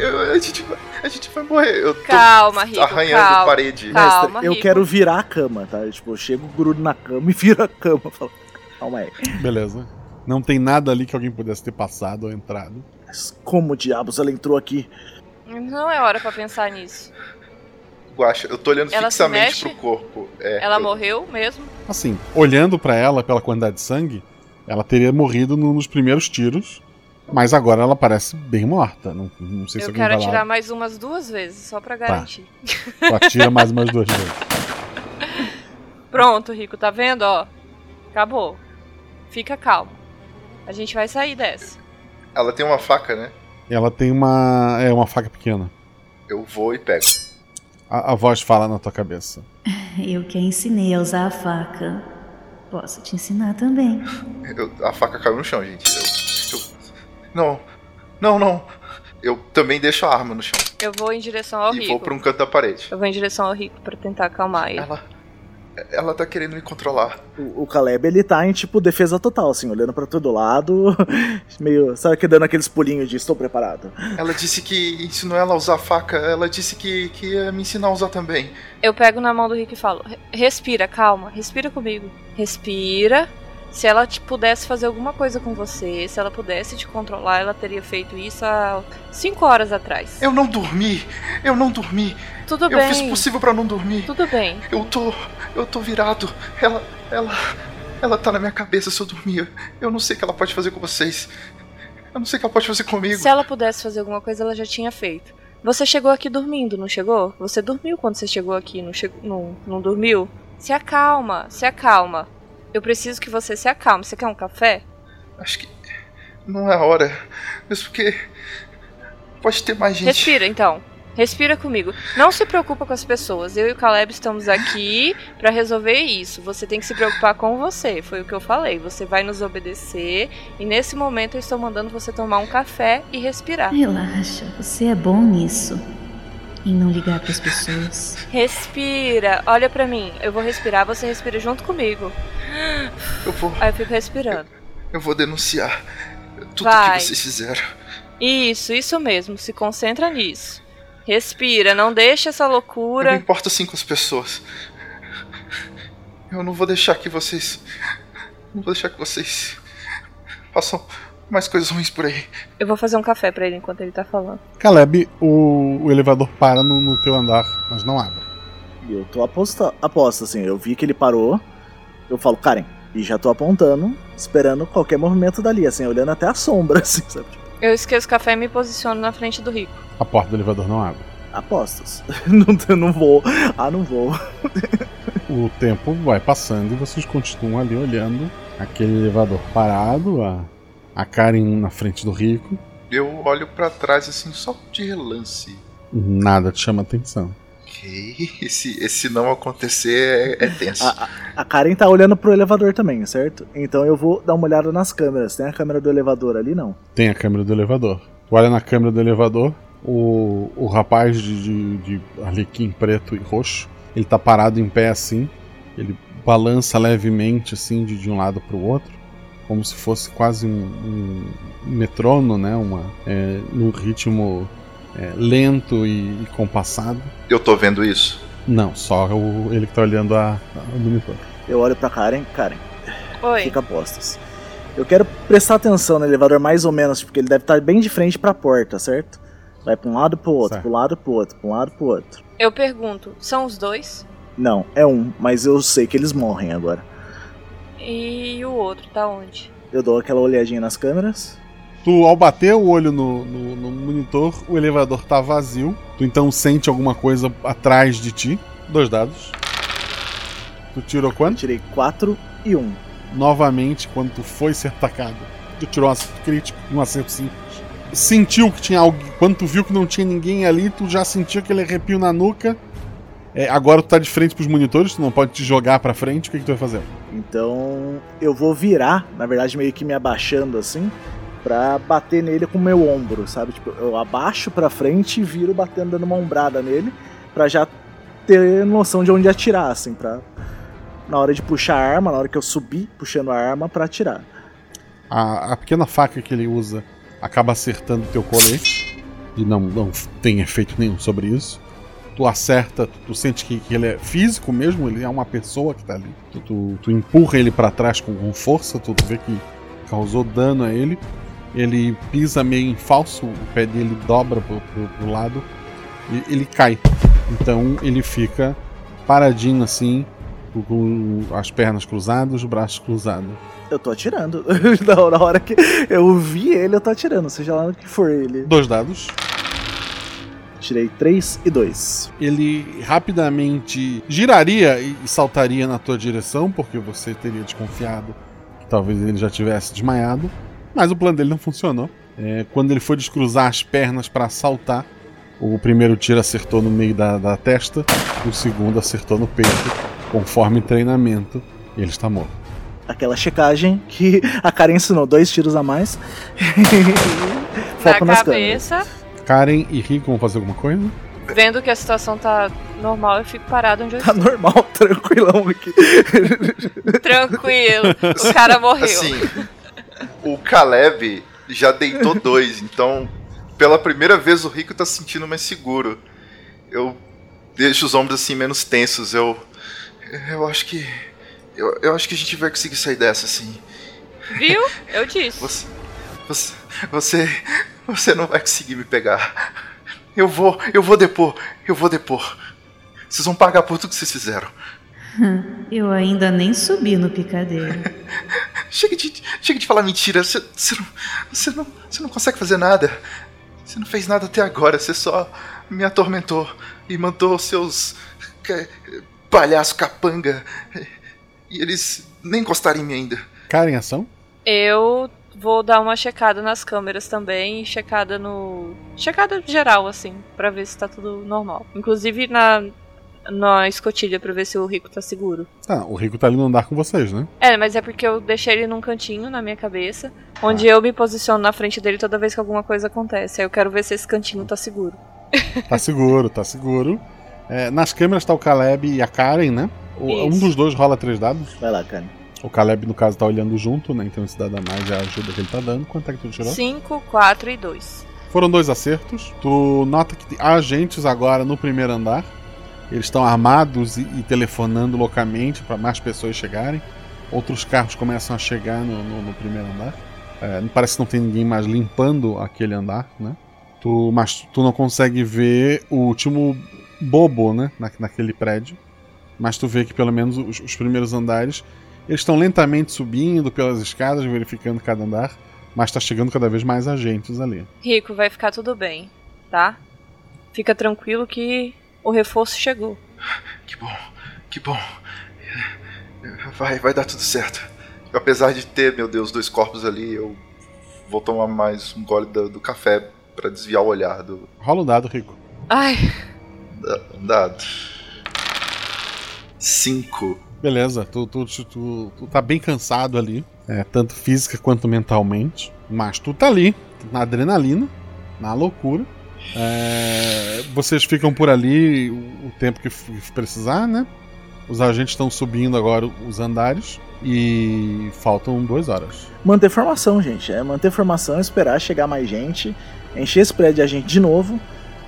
Eu, a, gente, a gente vai morrer. Eu tô calma, Rico, arranhando calma, parede. Calma, eu Rico. quero virar a cama, tá? Eu, tipo, eu chego, grudo na cama e viro a cama. Falo, calma aí. Beleza. Não tem nada ali que alguém pudesse ter passado ou entrado. Mas como diabos ela entrou aqui? Não é hora pra pensar nisso. Guaxa, eu tô olhando Ela fixamente pro corpo. É, Ela eu- morreu mesmo? Assim, olhando pra ela pela quantidade de sangue, ela teria morrido num dos primeiros tiros. Mas agora ela parece bem morta. Não, não sei se Eu alguém quero vai atirar lá. mais umas duas vezes, só pra garantir. Tu atira mais umas duas vezes. Pronto, Rico, tá vendo? Ó, acabou. Fica calmo. A gente vai sair dessa. Ela tem uma faca, né? Ela tem uma. É uma faca pequena. Eu vou e pego. A, a voz fala na tua cabeça. Eu que ensinei a usar a faca. Posso te ensinar também. Eu- a faca caiu no chão, gente. Eu- não, não, não. Eu também deixo a arma no chão. Eu vou em direção ao e Rico. vou pra um canto da parede. Eu vou em direção ao Rico pra tentar acalmar ele. Ela. Ela tá querendo me controlar. O, o Caleb, ele tá em, tipo, defesa total, assim, olhando pra todo lado, meio, sabe, que dando aqueles pulinhos de estou preparado. Ela disse que ensinou ela a usar a faca. Ela disse que, que ia me ensinar a usar também. Eu pego na mão do Rico e falo: "Re- Respira, calma, respira comigo. Respira. Se ela te pudesse fazer alguma coisa com você, se ela pudesse te controlar, ela teria feito isso há cinco horas atrás. Eu não dormi. Eu não dormi. Tudo eu bem. fiz o possível pra não dormir. Tudo bem. Eu tô. Eu tô virado. Ela. Ela. Ela tá na minha cabeça se eu dormir. Eu não sei o que ela pode fazer com vocês. Eu não sei o que ela pode fazer comigo. Se ela pudesse fazer alguma coisa, ela já tinha feito. Você chegou aqui dormindo, não chegou? Você dormiu quando você chegou aqui, não, chegou, não, não dormiu? Se acalma, se acalma. Eu preciso que você se acalme. Você quer um café? Acho que. Não é a hora. Mesmo porque. Pode ter mais gente. Respira então. Respira comigo. Não se preocupa com as pessoas. Eu e o Caleb estamos aqui pra resolver isso. Você tem que se preocupar com você. Foi o que eu falei. Você vai nos obedecer. E nesse momento eu estou mandando você tomar um café e respirar. Relaxa, você é bom nisso. Em não ligar para as pessoas. Respira. Olha pra mim. Eu vou respirar, você respira junto comigo. Eu vou. Aí eu fico respirando. Eu vou denunciar tudo Vai. que vocês fizeram. Isso, isso mesmo. Se concentra nisso. Respira, não deixa essa Eu me loucura. importo sim com as pessoas. Eu não vou deixar que vocês. Não vou deixar que vocês. façam mais coisas ruins por aí. Eu vou fazer um café pra ele enquanto ele tá falando. Caleb, o, o elevador para no, no teu andar, mas não abre. E eu tô aposta, aposta, assim, eu vi que ele parou, eu falo, Karen, e já tô apontando, esperando qualquer movimento dali, assim, olhando até a sombra, assim, sabe? Eu esqueço o café e me posiciono na frente do Rico. A porta do elevador não abre. Apostas. não, não vou. Ah, não vou. o tempo vai passando e vocês continuam ali olhando aquele elevador parado, a, a Karen na frente do Rico. Eu olho para trás assim, só de relance. Nada te chama atenção. Ok, esse, esse não acontecer é, é tenso. A, a, Karen tá olhando pro elevador também, certo? Então eu vou dar uma olhada nas câmeras. Tem a câmera do elevador ali, não? Tem a câmera do elevador. Tu olha na câmera do elevador, o, o rapaz de, de, de arlequim preto e roxo, ele tá parado em pé assim, ele balança levemente assim de, de um lado para o outro, como se fosse quase um, um metrono, né? Uma, é, no ritmo é, lento e, e, compassado. Eu tô vendo isso? Não, só o, ele que tá olhando a, a, o monitor. Eu olho pra Karen, Karen. Oi. Fica postos. Eu quero prestar atenção no elevador mais ou menos, porque ele deve estar bem de frente para a porta, certo? Vai para um lado pro outro, certo. pro lado pro outro, pro um lado pro outro. Eu pergunto, são os dois? Não, é um, mas eu sei que eles morrem agora. E o outro tá onde? Eu dou aquela olhadinha nas câmeras. Tu, ao bater o olho no, no, no monitor, o elevador tá vazio. Tu então sente alguma coisa atrás de ti. Dois dados. Tu tirou quanto? Eu tirei 4 e 1. Um. Novamente, quando tu foi ser atacado, tu tirou um acerto crítico e um acerto simples. Sentiu que tinha algo. Quando tu viu que não tinha ninguém ali, tu já sentiu aquele arrepio na nuca é, agora tu tá de frente pros monitores, tu não pode te jogar pra frente, o que, que tu vai fazer? Então eu vou virar, na verdade meio que me abaixando assim, pra bater nele com o meu ombro, sabe? Tipo, eu abaixo pra frente e viro batendo, dando uma ombrada nele, pra já ter noção de onde atirar, assim, pra. Na hora de puxar a arma, na hora que eu subir puxando a arma pra atirar. A, a pequena faca que ele usa acaba acertando teu colete e não, não tem efeito nenhum sobre isso tu acerta, tu, tu sente que, que, ele é físico mesmo, ele é uma pessoa que tá ali. Tu, tu, tu empurra ele para trás com, com força, tu, tu vê que causou dano a ele. Ele pisa meio em falso, o pé dele dobra pro, pro, pro lado e ele cai. Então ele fica paradinho assim, com as pernas cruzadas, os braços cruzados. Eu tô atirando. Na hora que eu vi ele, eu tô atirando, seja lá o que for ele. Dois dados. Tirei 3 e 2. Ele rapidamente giraria e saltaria na tua direção, porque você teria desconfiado que talvez ele já tivesse desmaiado. Mas o plano dele não funcionou. É, quando ele foi descruzar as pernas para saltar, o primeiro tiro acertou no meio da, da testa, o segundo acertou no peito, conforme treinamento, ele está morto. Aquela checagem que a Karen ensinou, dois tiros a mais. Foco na cabeça. Câmeras. Karen e Rico vão fazer alguma coisa? Vendo que a situação tá normal, eu fico parado onde eu tá estou. Tá normal, tranquilão aqui. Tranquilo, o cara morreu. Assim, o Caleb já deitou dois, então pela primeira vez o Rico tá se sentindo mais seguro. Eu deixo os ombros assim menos tensos. Eu. Eu acho que. Eu, eu acho que a gente vai conseguir sair dessa, assim. Viu? Eu disse. Você. Você. Você. Você não vai conseguir me pegar. Eu vou, eu vou depor, eu vou depor. Vocês vão pagar por tudo que vocês fizeram. Eu ainda nem subi no picadeiro. chega, de, chega de falar mentira. Você, você, não, você, não, você não consegue fazer nada. Você não fez nada até agora. Você só me atormentou e mandou seus palhaço capanga. E eles nem encostaram em mim ainda. Cara em ação? Eu vou dar uma checada nas câmeras também, checada no. checada geral, assim, para ver se tá tudo normal. Inclusive na. Na escotilha pra ver se o Rico tá seguro. Ah, o Rico tá ali no andar com vocês, né? É, mas é porque eu deixei ele num cantinho na minha cabeça, onde ah. eu me posiciono na frente dele toda vez que alguma coisa acontece. Aí eu quero ver se esse cantinho tá seguro. Tá seguro, tá seguro. É, nas câmeras tá o Caleb e a Karen, né? O, um dos dois rola três dados. Vai lá, Karen. O Caleb, no caso, tá olhando junto, né? Então esse dado a mais é a ajuda que ele tá dando. Quanto é que tu tirou? 5, 4 e 2. Foram dois acertos. Tu nota que há agentes agora no primeiro andar. Eles estão armados e, e telefonando loucamente para mais pessoas chegarem. Outros carros começam a chegar no, no, no primeiro andar. É, parece que não tem ninguém mais limpando aquele andar, né? Tu, mas tu não consegue ver o último bobo, né? Na, naquele prédio. Mas tu vê que pelo menos os, os primeiros andares eles estão lentamente subindo pelas escadas, verificando cada andar, mas está chegando cada vez mais agentes ali. Rico, vai ficar tudo bem, tá? Fica tranquilo que o reforço chegou. Que bom, que bom. Vai, vai dar tudo certo. Apesar de ter, meu Deus, dois corpos ali, eu vou tomar mais um gole do, do café para desviar o olhar do. Rola o dado, Rico. Ai. Da, dado. Cinco. Beleza, tu, tu, tu, tu, tá bem cansado ali, é, tanto física quanto mentalmente. Mas tu tá ali, na adrenalina, na loucura. É, vocês ficam por ali o, o tempo que precisar, né? Os agentes estão subindo agora os andares e faltam duas horas. Manter formação, gente. É manter formação, esperar chegar mais gente, encher esse prédio de agente de novo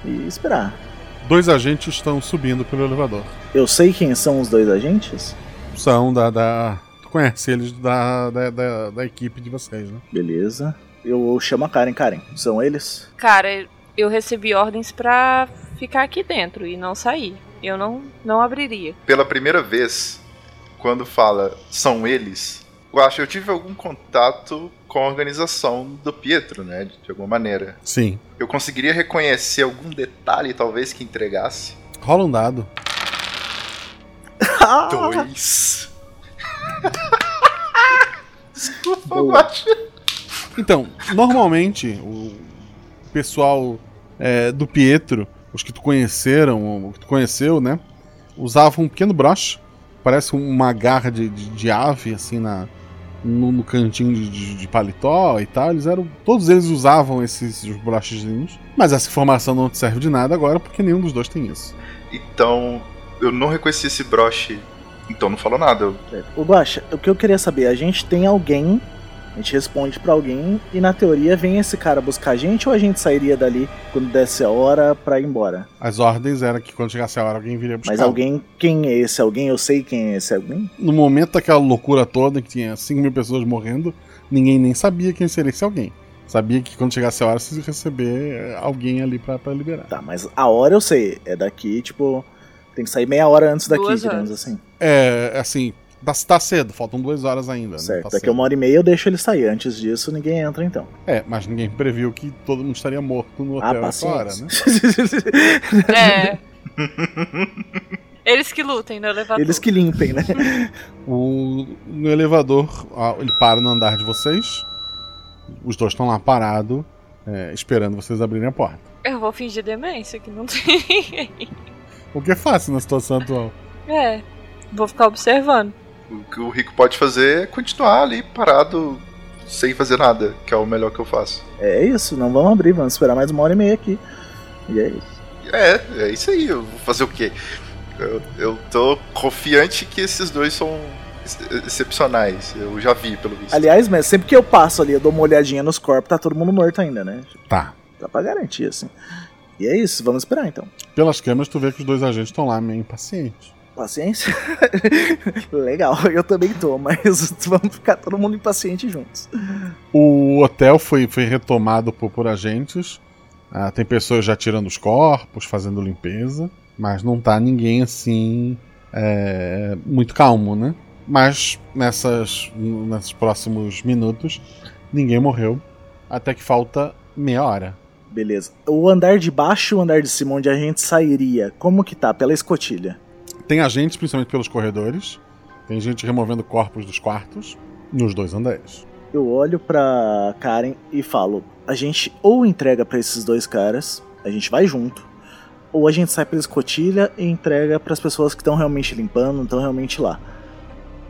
e esperar. Dois agentes estão subindo pelo elevador. Eu sei quem são os dois agentes? São da. da... Tu conhece eles da, da, da, da equipe de vocês, né? Beleza. Eu chamo a Karen. Karen, são eles? Cara, eu recebi ordens pra ficar aqui dentro e não sair. Eu não, não abriria. Pela primeira vez, quando fala são eles, eu acho que eu tive algum contato com a organização do Pietro, né? De, de alguma maneira. Sim. Eu conseguiria reconhecer algum detalhe, talvez, que entregasse. Rola um dado. Dois. Desculpa, Guacha. Então, normalmente, o pessoal é, do Pietro, os que tu conheceram, o que tu conheceu, né? Usavam um pequeno broche, parece uma garra de, de, de ave, assim, na, no, no cantinho de, de, paletó e tal. Eles eram. Todos eles usavam esses brochezinhos. Mas essa informação não te serve de nada agora, porque nenhum dos dois tem isso. Então, eu não reconheci esse broche. Então não falou nada. O Guaxa, o que eu queria saber, a gente tem alguém a gente responde para alguém e na teoria vem esse cara buscar a gente ou a gente sairia dali quando desse a hora para ir embora? As ordens eram que quando chegasse a hora alguém viria buscar. Mas alguém, quem é esse alguém? Eu sei quem é esse alguém? No momento daquela loucura toda que tinha 5 mil pessoas morrendo, ninguém nem sabia quem seria esse alguém. Sabia que quando chegasse a hora vocês iam receber alguém ali pra, pra liberar. Tá, mas a hora eu sei. É daqui, tipo. Tem que sair meia hora antes daqui, Duas digamos horas. assim. É, assim, Tá, tá, cedo, faltam duas horas ainda. Certo, tá daqui cedo. uma hora e meia eu deixo ele sair. Antes disso, ninguém entra então. É, mas ninguém previu que todo mundo estaria morto no ah, hotel ah, né? é. Eles que lutem no elevador. Eles que limpem, né? o, no elevador, ele para no andar de vocês. Os dois estão lá parados, é, esperando vocês abrirem a porta. Eu vou fingir demência, que não tem ninguém. O que é fácil na situação atual. É, vou ficar observando. O que o Rico pode fazer é continuar ali parado, sem fazer nada, que é o melhor que eu faço. É isso, não vamos abrir, vamos esperar mais uma hora e meia aqui. E é isso. É, é isso aí, eu vou fazer o quê? Eu, eu tô confiante que esses dois são excepcionais. Eu já vi, pelo visto. Aliás, mas sempre que eu passo ali, eu dou uma olhadinha nos corpos, tá todo mundo morto ainda, né? Tá. Dá pra garantir, assim. E é isso, vamos esperar então. Pelas câmeras, tu vê que os dois agentes estão lá meio impacientes. Paciência? Legal, eu também tô, mas vamos ficar todo mundo impaciente juntos. O hotel foi, foi retomado por, por agentes. Ah, tem pessoas já tirando os corpos, fazendo limpeza, mas não tá ninguém assim é, muito calmo, né? Mas nessas, nesses próximos minutos, ninguém morreu. Até que falta meia hora. Beleza. O andar de baixo e o andar de cima, onde a gente sairia, como que tá? Pela escotilha. Tem agentes, principalmente pelos corredores. Tem gente removendo corpos dos quartos nos dois andares. Eu olho pra Karen e falo: a gente ou entrega para esses dois caras, a gente vai junto, ou a gente sai pela escotilha e entrega para as pessoas que estão realmente limpando, estão realmente lá.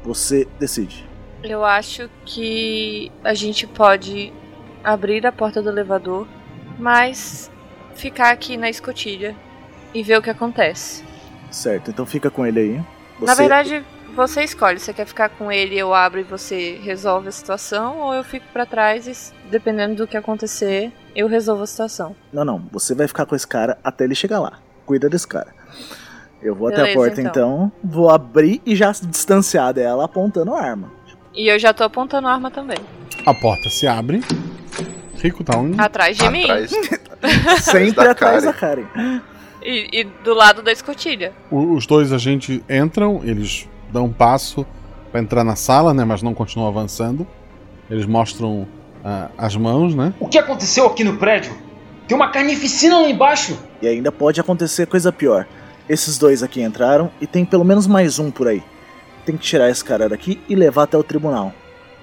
Você decide. Eu acho que a gente pode abrir a porta do elevador, mas ficar aqui na escotilha e ver o que acontece. Certo, então fica com ele aí. Você... Na verdade, você escolhe. Você quer ficar com ele, eu abro e você resolve a situação, ou eu fico para trás e, dependendo do que acontecer, eu resolvo a situação. Não, não. Você vai ficar com esse cara até ele chegar lá. Cuida desse cara. Eu vou Beleza, até a porta então. então. vou abrir e já distanciar dela apontando a arma. E eu já tô apontando a arma também. A porta se abre. Rico tá onde? Atrás de atrás. mim. Sempre atrás da Karen. E, e do lado da escotilha. os dois agentes entram, eles dão um passo para entrar na sala, né? Mas não continuam avançando. Eles mostram uh, as mãos, né? O que aconteceu aqui no prédio? Tem uma carnificina lá embaixo! E ainda pode acontecer coisa pior. Esses dois aqui entraram e tem pelo menos mais um por aí. Tem que tirar esse cara daqui e levar até o tribunal.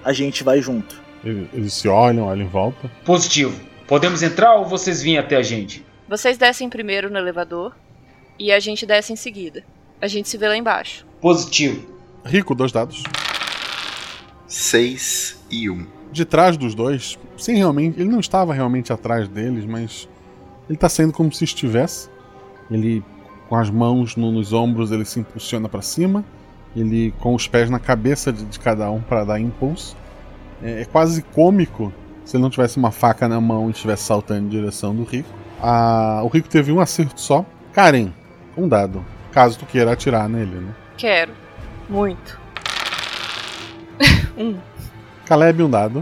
A gente vai junto. Eles se olham, olham em volta. Positivo. Podemos entrar ou vocês vêm até a gente? Vocês descem primeiro no elevador e a gente desce em seguida. A gente se vê lá embaixo. Positivo. Rico, dois dados. 6 e 1. Um. De trás dos dois, sim, realmente, ele não estava realmente atrás deles, mas ele está saindo como se estivesse. Ele, com as mãos no, nos ombros, ele se impulsiona para cima. Ele, com os pés na cabeça de, de cada um para dar impulso. É, é, quase cômico se ele não tivesse uma faca na mão e estivesse saltando em direção do Rico. Ah, o Rico teve um acerto só. Karen, um dado. Caso tu queira atirar nele, né? Quero. Muito. um. Caleb, um dado.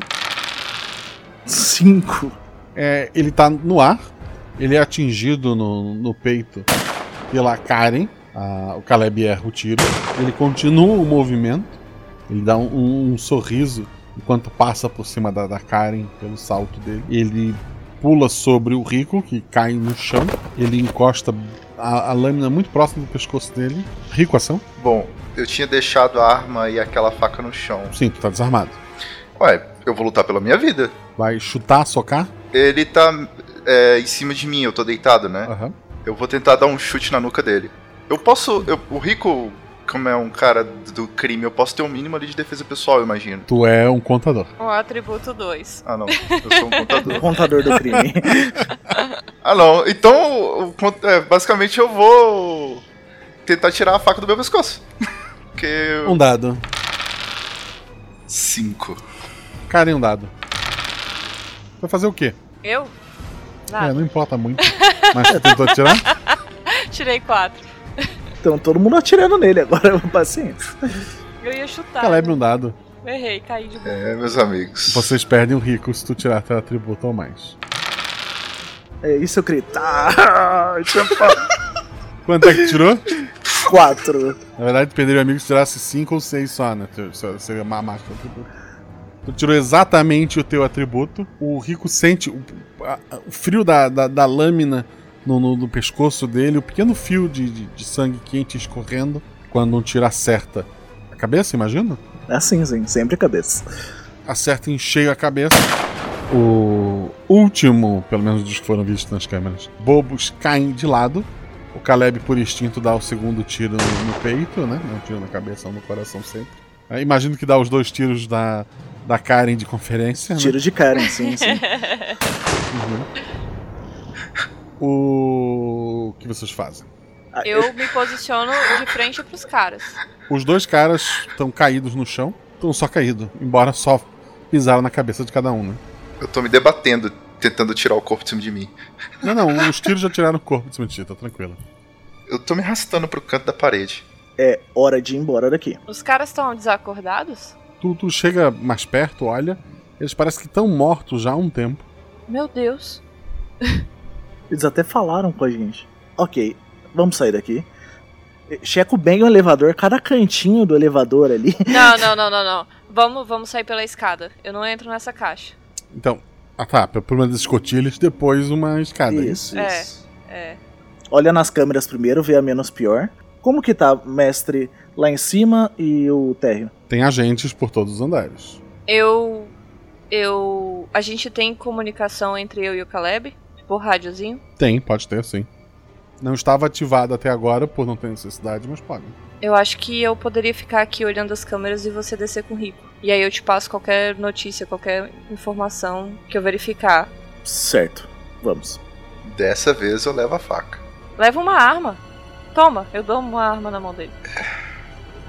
Cinco. É, ele tá no ar. Ele é atingido no, no peito pela Karen. Ah, o Caleb erra o tiro. Ele continua o movimento. Ele dá um, um, um sorriso enquanto passa por cima da, da Karen pelo salto dele. Ele pula sobre o Rico, que cai no chão. Ele encosta a, a, lâmina muito próxima do pescoço dele. Rico, ação? Bom, eu tinha deixado a arma e aquela faca no chão. Sim, tu tá desarmado. Ué, eu vou lutar pela minha vida. Vai chutar, socar? Ele tá é, em cima de mim, eu tô deitado, né? Uhum. Eu vou tentar dar um chute na nuca dele. Eu posso. Eu, o Rico, como é um cara do crime, eu posso ter um mínimo ali de defesa pessoal, eu imagino. Tu é um contador. O atributo 2. Ah, não. Eu sou um contador. contador do crime. ah, não. Então, é, basicamente eu vou tentar tirar a faca do meu pescoço. Porque. Um dado. Cinco. Cara, um dado. Vai fazer o quê? Eu? Nada. É, não importa muito. Mas você tentou atirar? Tirei quatro. Então todo mundo atirando nele agora, paciência. Eu ia chutar. Caleb um dado. Errei, caí de boa. É, meus amigos. Vocês perdem o rico se tu tirar teu atributo ou mais. É isso eu gritar. Quanto é que tirou? Quatro. Na verdade, perderia o amigo se tirasse cinco ou seis só, né? Seria uma marca do atributo. Tu tirou exatamente o teu atributo. O Rico sente o, a, o frio da, da, da lâmina no, no, no, pescoço dele, o pequeno fio de, de, de, sangue quente escorrendo quando um tiro acerta a cabeça, imagina? É assim, sim, sempre a cabeça. Acerta em cheio a cabeça. O último, pelo menos dos que foram vistos nas câmeras, bobos caem de lado. O Caleb, por instinto, dá o segundo tiro no, no peito, né? Um tiro na cabeça ou no coração sempre. Imagino que dá os dois tiros da, da Karen de conferência. Tiro né? de Karen, sim, sim. uhum. O que vocês fazem? Eu me posiciono de frente pros caras. Os dois caras estão caídos no chão, estão só caídos, embora só pisaram na cabeça de cada um, né? Eu tô me debatendo, tentando tirar o corpo de cima de mim. Não, não, os tiros já tiraram o corpo de cima de ti, tá tranquilo. Eu tô me arrastando pro canto da parede. É hora de ir embora daqui. Os caras estão desacordados? Tu, tu chega mais perto, olha. Eles parecem que estão mortos já há um tempo. Meu Deus. Eles até falaram com a gente. Ok, vamos sair daqui. Checo bem o elevador, cada cantinho do elevador ali. Não, não, não, não, não. Vamos, vamos sair pela escada. Eu não entro nessa caixa. Então, ah tá, por uma das escotilhas, depois uma escada. Isso, é, isso. É. Olha nas câmeras primeiro, vê a menos pior. Como que tá, mestre, lá em cima e o térreo? Tem agentes por todos os andares. Eu. Eu. A gente tem comunicação entre eu e o Caleb? Tipo, rádiozinho? Tem, pode ter, sim. Não estava ativado até agora por não ter necessidade, mas pode. Eu acho que eu poderia ficar aqui olhando as câmeras e você descer com o Rico. E aí eu te passo qualquer notícia, qualquer informação que eu verificar. Certo, vamos. Dessa vez eu levo a faca. Leva uma arma. Toma, eu dou uma arma na mão dele.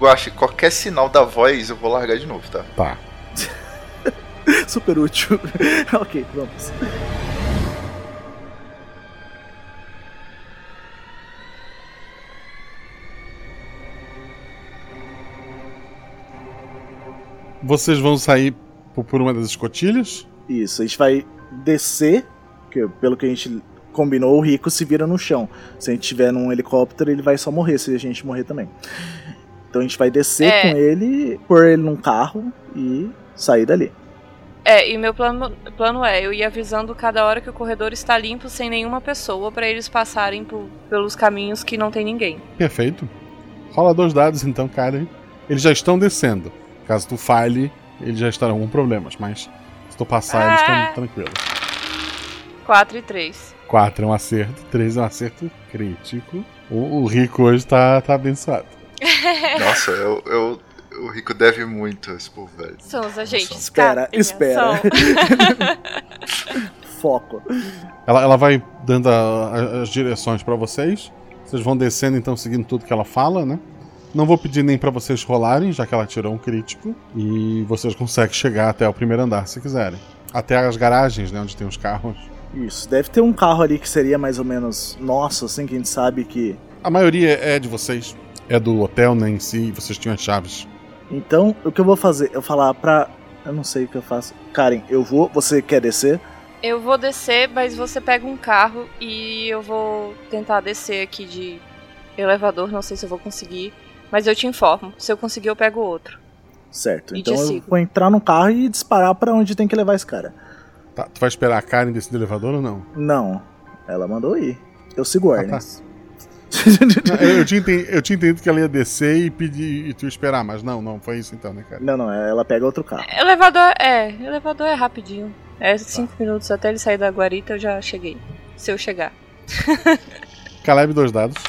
Guache, qualquer sinal da voz eu vou largar de novo, tá? Tá. Super útil. ok, vamos. Vocês vão sair por uma das escotilhas? Isso, a gente vai descer, que pelo que a gente combinou, o Rico se vira no chão. Se a gente tiver num helicóptero, ele vai só morrer se a gente morrer também. Então a gente vai descer É. com ele, pôr ele num carro e sair dali. É, e meu plano, plano é eu ir avisando cada hora que o corredor está limpo sem nenhuma pessoa para eles passarem por, pelos caminhos que não tem ninguém. Perfeito. Rola dois dados então, Karen. Eles já estão descendo. Caso tu falhe, eles já estarão com problemas, mas se tu passar, eles Ah. estão tranquilos. 4 e 3. 4 é um acerto, 3 é um acerto crítico. O, o Rico hoje tá, tá abençoado. Nossa, eu, eu- o Rico deve muito a esse povo, velho. São os agentes. Espera, espera. Foco. Ela, ela vai dando a- a- as direções pra vocês. Vocês vão descendo então, seguindo tudo que ela fala, né? Não vou pedir nem pra vocês rolarem, já que ela tirou um crítico. E vocês conseguem chegar até o primeiro andar se quiserem. Até as garagens, né? Onde tem os carros. Isso, deve ter um carro ali que seria mais ou menos nosso, assim, que a gente sabe que. A maioria é de vocês. É do hotel, né? Em si, e vocês tinham as chaves. Então, o que eu vou fazer? Eu falar pra. Eu não sei o que eu faço. Karen, eu vou. Você quer descer? Eu vou descer, mas você pega um carro e eu vou tentar descer aqui de elevador. Não sei se eu vou conseguir, mas eu te informo. Se eu conseguir, eu pego outro. Certo. E Então eu sigo. vou entrar no carro e disparar pra onde tem que levar esse cara. Tá, tu vai esperar a Karen descer do elevador ou não? Não. Ela mandou ir. Eu sigo Ah, ordens. Não, eu, eu, tinha entendido, eu tinha entendido que ela ia descer e pedir e tu esperar, mas não, não foi isso então, né, cara? Não, não, ela pega outro carro. Elevador é, elevador é rapidinho. É cinco minutos até ele sair da guarita, eu já cheguei. Se eu chegar. Caleb, dois dados.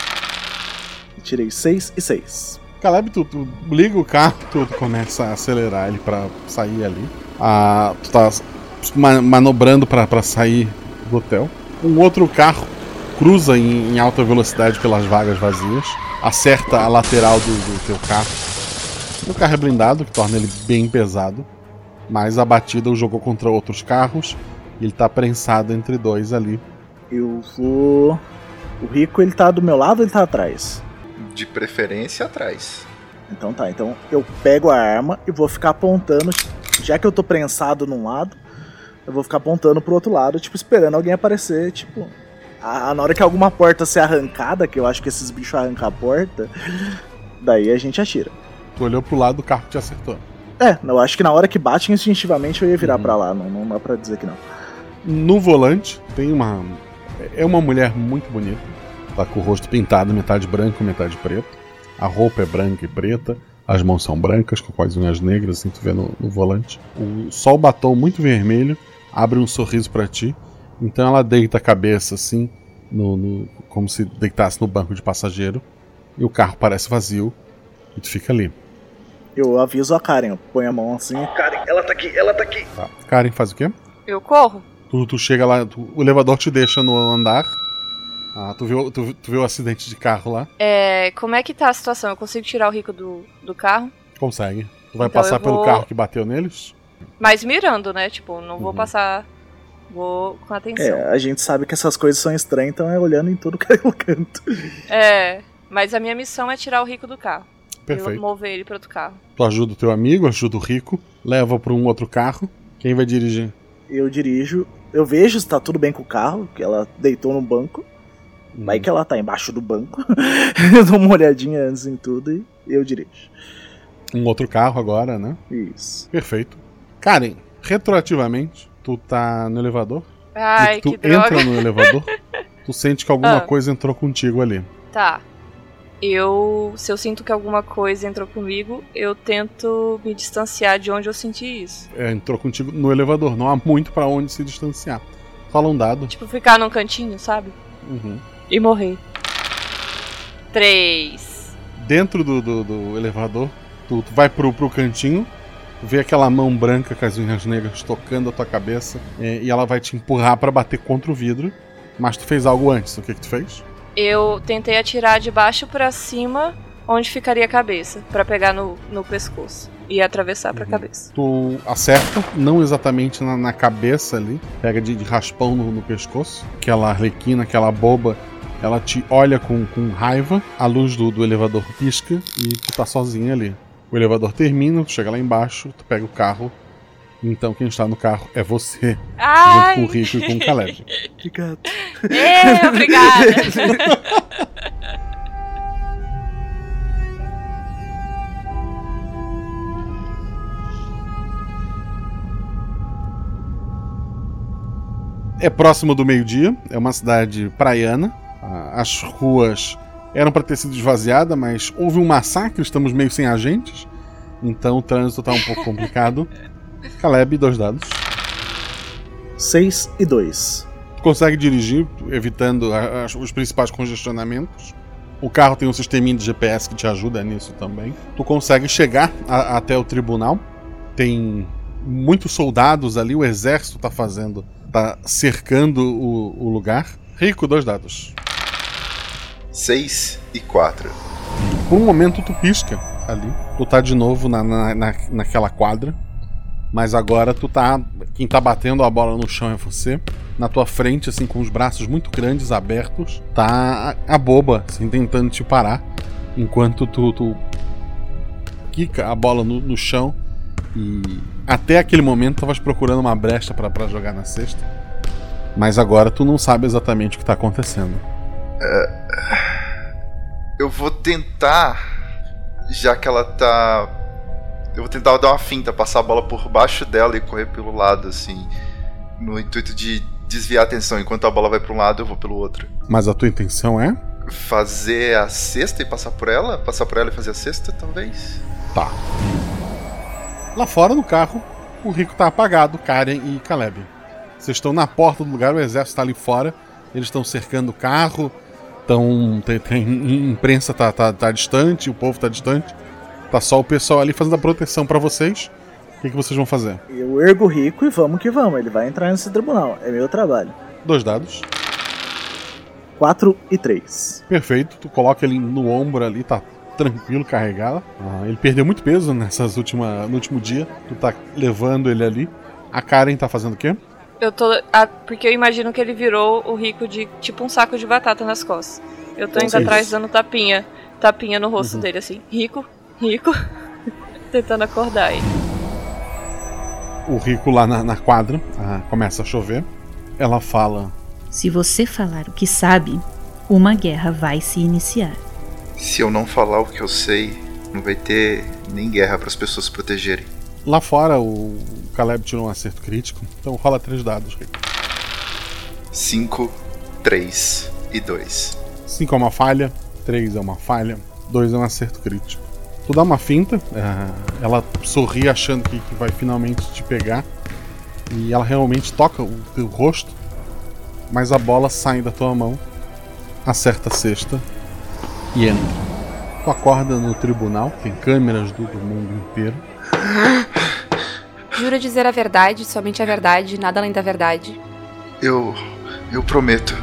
Tirei 6 e 6. Caleb, tu, tu liga o carro, tu, tu começa a acelerar ele pra sair ali. Ah, tu tá ma- manobrando pra, pra sair do hotel. Um outro carro cruza em, em alta velocidade pelas vagas vazias, acerta a lateral do, do teu carro. O carro é blindado, que torna ele bem pesado, mas a batida o jogou contra outros carros e ele tá prensado entre dois ali. Eu vou. O Rico, ele tá do meu lado ou ele tá atrás? De preferência atrás. Então tá, então eu pego a arma e vou ficar apontando. Já que eu tô prensado num lado, eu vou ficar apontando pro outro lado, tipo, esperando alguém aparecer, tipo. a- na hora que alguma porta ser arrancada, que eu acho que esses bichos arrancam a porta, daí a gente atira. Tu olhou pro lado do carro que te acertou. É, eu acho que na hora que bate, instintivamente eu ia virar pra lá, não, não dá pra dizer que não. No volante tem uma. É uma mulher muito bonita. Tá com o rosto pintado, metade branco, metade preto. A roupa é branca e preta. As mãos são brancas, com quase unhas negras, assim tu vê no, no volante. O sol batom muito vermelho, abre um sorriso pra ti. Então ela deita a cabeça assim, no, no- como se deitasse no banco de passageiro. E o carro parece vazio. E tu fica ali. Eu aviso a Karen, eu ponho a mão assim. Karen, ela tá aqui, ela tá aqui. Tá. Karen faz o quê? Eu corro? Tu, tu chega lá, tu- o elevador te deixa no andar. Ah, tu viu, tu, tu viu o acidente de carro lá? É, como é que tá a situação? Eu consigo tirar o Rico do, do carro? Consegue. Tu vai Então passar eu pelo vou- carro que bateu neles? Mas mirando, né? Tipo, não Uhum. vou passar. Vou com atenção. É, a gente sabe que essas coisas são estranhas, então é olhando em tudo que é o canto. É, mas a minha missão é tirar o Rico do carro. Perfeito. E mover ele para outro carro. Tu ajuda o teu amigo, ajuda o rico, leva pra um outro carro. Quem vai dirigir? Eu dirijo, eu vejo se tá tudo bem com o carro, que ela deitou no banco. Vai que ela tá embaixo do banco. eu dou uma olhadinha antes em tudo e eu dirijo. Um outro carro agora, né? Isso. Perfeito. Karen, retroativamente, tu tá no elevador. Ai, e tu que entra droga. no elevador, tu sente que alguma Ah. coisa entrou contigo ali. Tá. Eu. Se eu sinto que alguma coisa entrou comigo, eu tento me distanciar de onde eu senti isso. É, entrou contigo no elevador, não há muito pra onde se distanciar. Fala um dado. Tipo, ficar num cantinho, sabe? Uhum. E morrer. Três. dentro do, do, do elevador, tu, tu vai pro, pro cantinho, tu vê aquela mão branca com as unhas negras tocando a tua cabeça, é, e ela vai te empurrar pra bater contra o vidro. Mas tu fez algo antes, o que que tu fez? Eu tentei atirar de baixo pra cima, onde ficaria a cabeça, pra pegar no, no pescoço e atravessar pra cabeça. Tu acerta, não exatamente na, na cabeça ali, pega de, de raspão no, no pescoço, aquela arlequina, aquela boba, ela te olha com, com raiva, a luz do, do elevador pisca e tu tá sozinha ali. O elevador termina, tu chega lá embaixo, tu pega o carro, então quem está no carro é você, Ai! junto com o Rico e com o Caleb. Obrigado. É, obrigada. É próximo do meio-dia, é uma cidade praiana. As ruas eram para ter sido esvaziadas, mas houve um massacre, estamos meio sem agentes. Então o trânsito está um pouco complicado. Caleb, dois dados. 6 e 2. Tu consegue dirigir, evitando a, a, os principais congestionamentos. O carro tem um sisteminha de GPS que te ajuda nisso também. Tu consegue chegar a, até o tribunal. Tem muitos soldados ali, o exército tá fazendo, tá cercando o, o lugar. Rico, dois dados. 6 e 4. Por um momento tu pisca ali. Tu tá de novo na, na, na, naquela quadra. Mas agora tu tá. Quem tá batendo a bola no chão é você. Na tua frente, assim, com os braços muito grandes, abertos, tá a, a boba, assim, tentando te parar. Enquanto tu, tu quica a bola no, no chão. E até aquele momento tavas procurando uma brecha para jogar na cesta. Mas agora tu não sabe exatamente o que tá acontecendo. É, eu vou tentar, já que ela tá. Eu vou tentar dar uma finta, passar a bola por baixo dela e correr pelo lado, assim. No intuito de desviar a atenção. Enquanto a bola vai para um lado, eu vou pelo outro. Mas a tua intenção é? Fazer a cesta e passar por ela? Passar por ela e fazer a cesta, talvez? Tá. Lá fora no carro, o Rico tá apagado, Karen e Caleb. Vocês estão na porta do lugar, o exército tá ali fora. Eles estão cercando o carro. Então, tem, tem imprensa tá, tá, tá distante, o povo tá distante. Tá só o pessoal ali fazendo a proteção para vocês. O que, que vocês vão fazer? Eu ergo o rico e vamos que vamos. Ele vai entrar nesse tribunal. É meu trabalho. Dois dados. 4 e 3. Perfeito. Tu coloca ele no ombro ali, tá tranquilo, carregado. Ah, ele perdeu muito peso nessas última, no último dia. Tu tá levando ele ali. A Karen tá fazendo o quê? Eu tô. Ah, porque eu imagino que ele virou o rico de tipo um saco de batata nas costas. Eu tô indo atrás dando tapinha. Tapinha no rosto uhum. dele, assim. Rico, rico. tentando acordar ele. O rico lá na, na quadra ah, começa a chover. Ela fala: Se você falar o que sabe, uma guerra vai se iniciar. Se eu não falar o que eu sei, não vai ter nem guerra para as pessoas se protegerem. Lá fora, o Caleb tirou um acerto crítico, então rola três dados, Rico. 5, 3 e 2. 5 é uma falha, 3 é uma falha, 2 é um acerto crítico. Tu dá uma finta, é, ela sorri achando que, vai finalmente te pegar, e ela realmente toca o teu rosto, mas a bola sai da tua mão, acerta a cesta e entra. Tu acorda no tribunal, tem câmeras do mundo inteiro. Jura dizer a verdade, somente a verdade, nada além da verdade. Eu. eu prometo.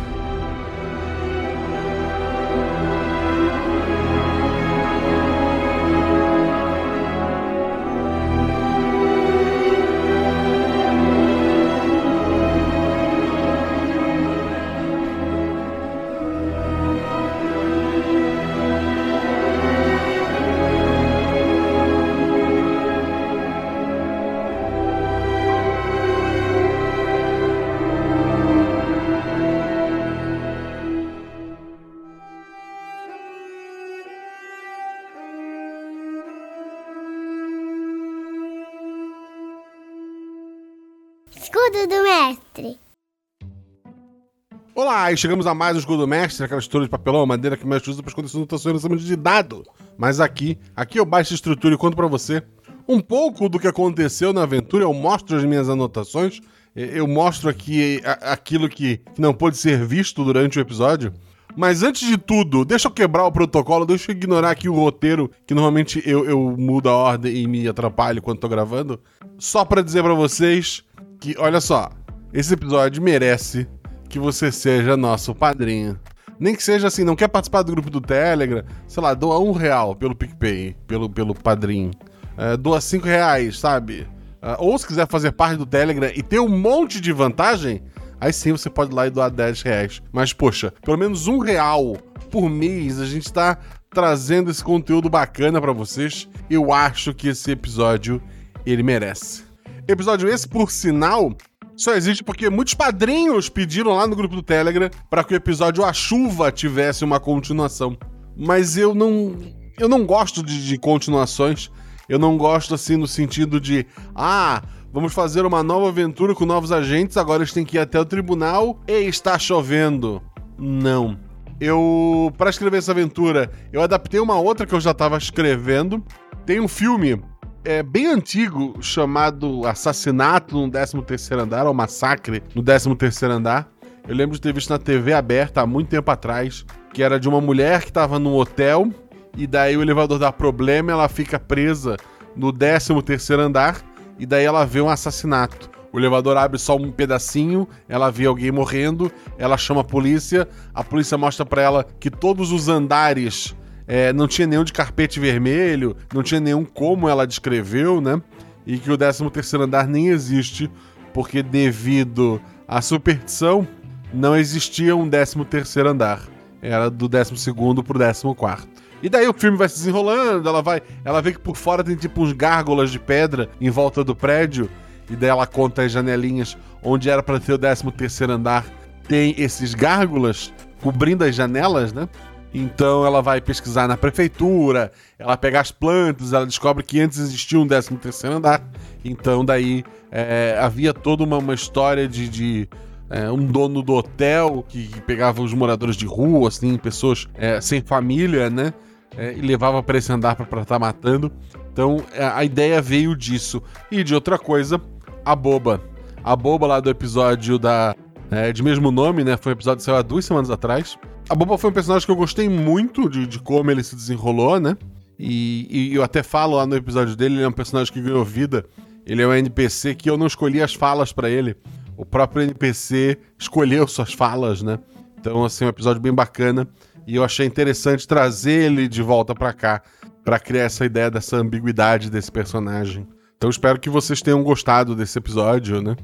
Olá, e chegamos a mais um Escudo do Mestre, aquela estrutura de papelão, madeira que o mestre usa para esconder suas anotações no lançamento de dado. Mas aqui, aqui eu baixo a estrutura e conto para você um pouco do que aconteceu na aventura, eu mostro as minhas anotações, eu mostro aqui aquilo que não pôde ser visto durante o episódio. Mas antes de tudo, deixa eu quebrar o protocolo, deixa eu ignorar aqui o roteiro, que normalmente eu, eu mudo a ordem e me atrapalho quando tô gravando. Só para dizer para vocês que, olha só, esse episódio merece que você seja nosso padrinho. Nem que seja assim, não quer participar do grupo do Telegram, sei lá, doa um real pelo PicPay, pelo, pelo padrinho. É, doa cinco reais, sabe? É, ou se quiser fazer parte do Telegram e ter um monte de vantagem, aí sim você pode ir lá e doar 10 reais. Mas, poxa, pelo menos um real por mês a gente tá trazendo esse conteúdo bacana para vocês. Eu acho que esse episódio ele merece. Episódio esse, por sinal, só existe porque muitos padrinhos pediram lá no grupo do Telegram para que o episódio A Chuva tivesse uma continuação. Mas eu não. Eu não gosto de, de continuações. Eu não gosto assim no sentido de. Ah, Vamos fazer uma nova aventura com novos agentes. Agora eles têm que ir até o tribunal. E está chovendo. Não. Eu, para escrever essa aventura, eu adaptei uma outra que eu já estava escrevendo. Tem um filme é, bem antigo chamado Assassinato no 13 Andar, ou Massacre no 13 Andar. Eu lembro de ter visto na TV aberta há muito tempo atrás, que era de uma mulher que estava num hotel e daí o elevador dá problema, ela fica presa no 13 andar e daí ela vê um assassinato. O elevador abre só um pedacinho, ela vê alguém morrendo, ela chama a polícia, a polícia mostra para ela que todos os andares é, não tinha nenhum de carpete vermelho, não tinha nenhum como ela descreveu, né? E que o 13 terceiro andar nem existe, porque devido à superstição, não existia um 13 terceiro andar. Era do 12 segundo pro 14 quarto. E daí o filme vai se desenrolando, ela vai. Ela vê que por fora tem tipo uns gárgulas de pedra em volta do prédio. E daí ela conta as janelinhas onde era para ter o 13 terceiro andar. Tem esses gárgulas cobrindo as janelas, né? Então ela vai pesquisar na prefeitura, ela pega as plantas, ela descobre que antes existia um 13 terceiro andar. Então daí é, havia toda uma, uma história de, de é, um dono do hotel que, que, pegava os moradores de rua, assim, pessoas é, sem família, né? é, e levava para esse andar para estar tá matando. Então é, a ideia veio disso. E de outra coisa, a boba. A boba lá do episódio da. É, de mesmo nome, né? Foi um episódio que saiu há duas semanas atrás. A Boba foi um personagem que eu gostei muito de, de como ele se desenrolou, né? E, e, eu até falo lá no episódio dele, ele é um personagem que ganhou vida. Ele é um NPC que eu não escolhi as falas para ele. O próprio NPC escolheu suas falas, né? Então, assim, um episódio bem bacana. E eu achei interessante trazer ele de volta para cá, para criar essa ideia dessa ambiguidade desse personagem. Então espero que vocês tenham gostado desse episódio, né?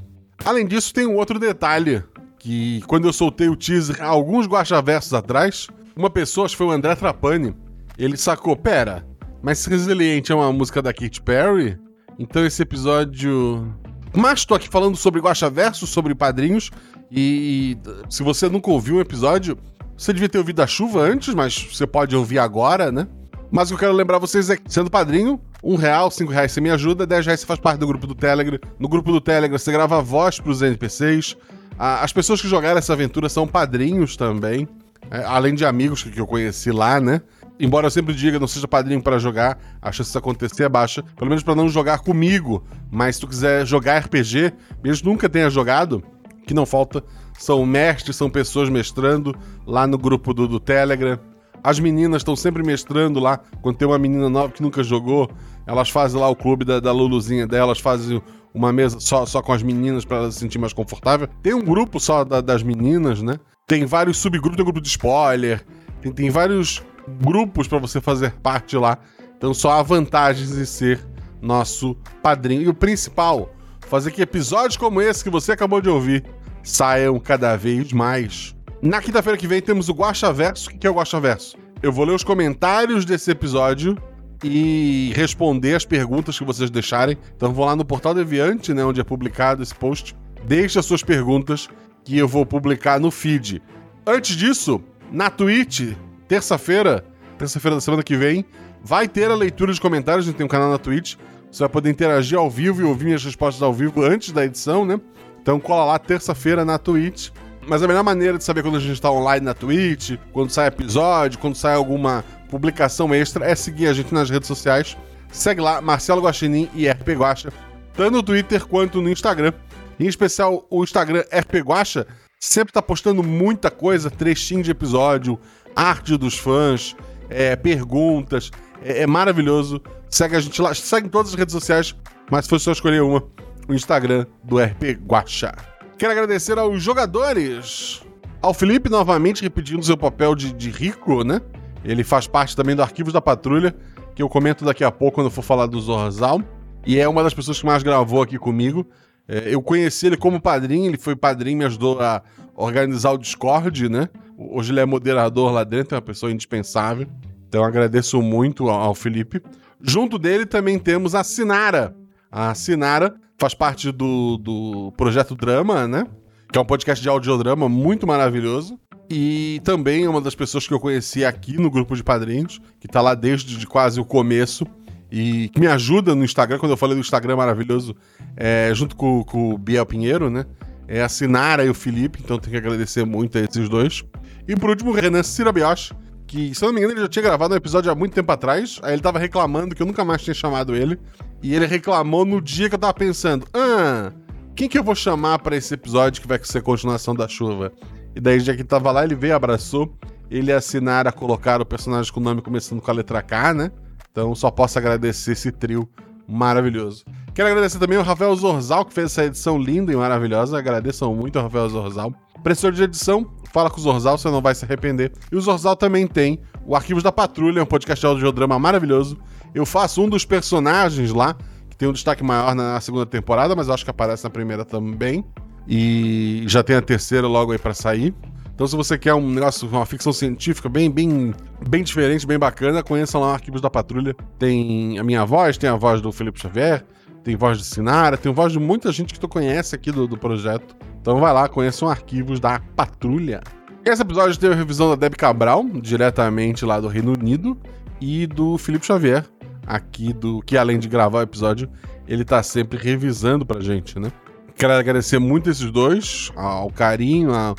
Além disso, tem um outro detalhe que quando eu soltei o teaser alguns guachaversos atrás, uma pessoa, acho que foi o André Trapani, ele sacou, pera, mas Resiliente é uma música da Katy Perry? Então esse episódio... Mas tô aqui falando sobre guachaversos, sobre padrinhos, e, e se você nunca ouviu um episódio, você devia ter ouvido a chuva antes, mas você pode ouvir agora, né? Mas o que eu quero lembrar vocês é que, sendo padrinho, um real, cinco reais você me ajuda, dez reais você faz parte do grupo do Telegram. No grupo do Telegram você grava voz pros NPCs. As pessoas que jogaram essa aventura são padrinhos também. É, além de amigos que eu conheci lá, né? Embora eu sempre diga, não seja padrinho para jogar, a chance disso acontecer é baixa. Pelo menos para não jogar comigo. Mas se tu quiser jogar RPG, mesmo nunca tenha jogado, que não falta são mestres, são pessoas mestrando lá no grupo do, do Telegram. As meninas estão sempre mestrando lá. Quando tem uma menina nova que nunca jogou, elas fazem lá o clube da, da Luluzinha delas, fazem uma mesa só, só com as meninas para elas se sentir mais confortável. Tem um grupo só da, das meninas, né? Tem vários subgrupos, tem um grupo de spoiler, tem, tem vários grupos para você fazer parte lá. Então só há vantagens em ser nosso padrinho. E o principal, fazer que episódios como esse que você acabou de ouvir saiam cada vez mais. Na quinta-feira que vem temos o Guacha Verso. O que é o Guacha Verso? Eu vou ler os comentários desse episódio e responder as perguntas que vocês deixarem. Então vou lá no Portal Deviante, né, onde é publicado esse post. Deixe as suas perguntas que eu vou publicar no feed. Antes disso, na Twitch, terça-feira, terça-feira da semana que vem, vai ter a leitura de comentários. A gente tem um canal na Twitch. Você vai poder interagir ao vivo e ouvir minhas respostas ao vivo antes da edição, né? Então cola lá terça-feira na Twitch. Mas a melhor maneira de saber quando a gente está online na Twitch, quando sai episódio, quando sai alguma publicação extra, é seguir a gente nas redes sociais. Segue lá, Marcelo Guaxinim e RP Guacha, tanto no Twitter quanto no Instagram. Em especial, o Instagram RP Guacha sempre tá postando muita coisa, trechinho de episódio, arte dos fãs, é, perguntas. É, é, maravilhoso. Segue a gente lá, segue em todas as redes sociais, mas se for só escolher uma, o Instagram do RP Guacha. Quero agradecer aos jogadores. Ao Felipe, novamente, repetindo seu papel de, de rico, né? Ele faz parte também do Arquivos da Patrulha, que eu comento daqui a pouco quando for falar do Zorzal. E é uma das pessoas que mais gravou aqui comigo. É, eu conheci ele como padrinho, ele foi padrinho, me ajudou a organizar o Discord, né? Hoje ele é moderador lá dentro, é uma pessoa indispensável. Então agradeço muito ao, ao Felipe. Junto dele também temos a Sinara. A Sinara faz parte do, do Projeto Drama, né? Que é um podcast de audiodrama muito maravilhoso. E também uma das pessoas que eu conheci aqui no grupo de padrinhos, que tá lá desde de quase o começo. e que me ajuda no Instagram, quando eu falei do Instagram maravilhoso, é, junto com, com o Biel Pinheiro, né? É a Sinara e o Felipe, então tenho que agradecer muito a esses dois. E por último, o Renan Cirabioche, que, se eu não me engano, ele já tinha gravado um episódio há muito tempo atrás. Aí ele tava reclamando que eu nunca mais tinha chamado ele. E ele reclamou no dia que eu tava pensando: ah, quem que eu vou chamar para esse episódio que vai ser continuação da chuva? E daí, já que ele tava lá, ele veio, abraçou. Ele assinaram a colocar o personagem com o nome começando com a letra K, né? Então só posso agradecer esse trio maravilhoso. Quero agradecer também ao Rafael Zorzal, que fez essa edição linda e maravilhosa. Agradeço muito ao Rafael Zorzal. Professor de edição, fala com o Zorzal, você não vai se arrepender. E o Zorzal também tem o Arquivos da Patrulha, um podcast de audiodrama maravilhoso. Eu faço um dos personagens lá, que tem um destaque maior na segunda temporada, mas eu acho que aparece na primeira também. E já tem a terceira logo aí para sair. Então, se você quer um negócio, uma ficção científica bem, bem, bem diferente, bem bacana, conheça lá Arquivos da Patrulha. Tem a minha voz, tem a voz do Felipe Xavier, tem voz de Sinara, tem voz de muita gente que tu conhece aqui do, do projeto. Então vai lá, conheçam arquivos da Patrulha. Esse episódio teve a revisão da Deb Cabral, diretamente lá do Reino Unido, e do Felipe Xavier, aqui do. que além de gravar o episódio, ele tá sempre revisando pra gente, né? Quero agradecer muito esses dois, ao carinho, ao,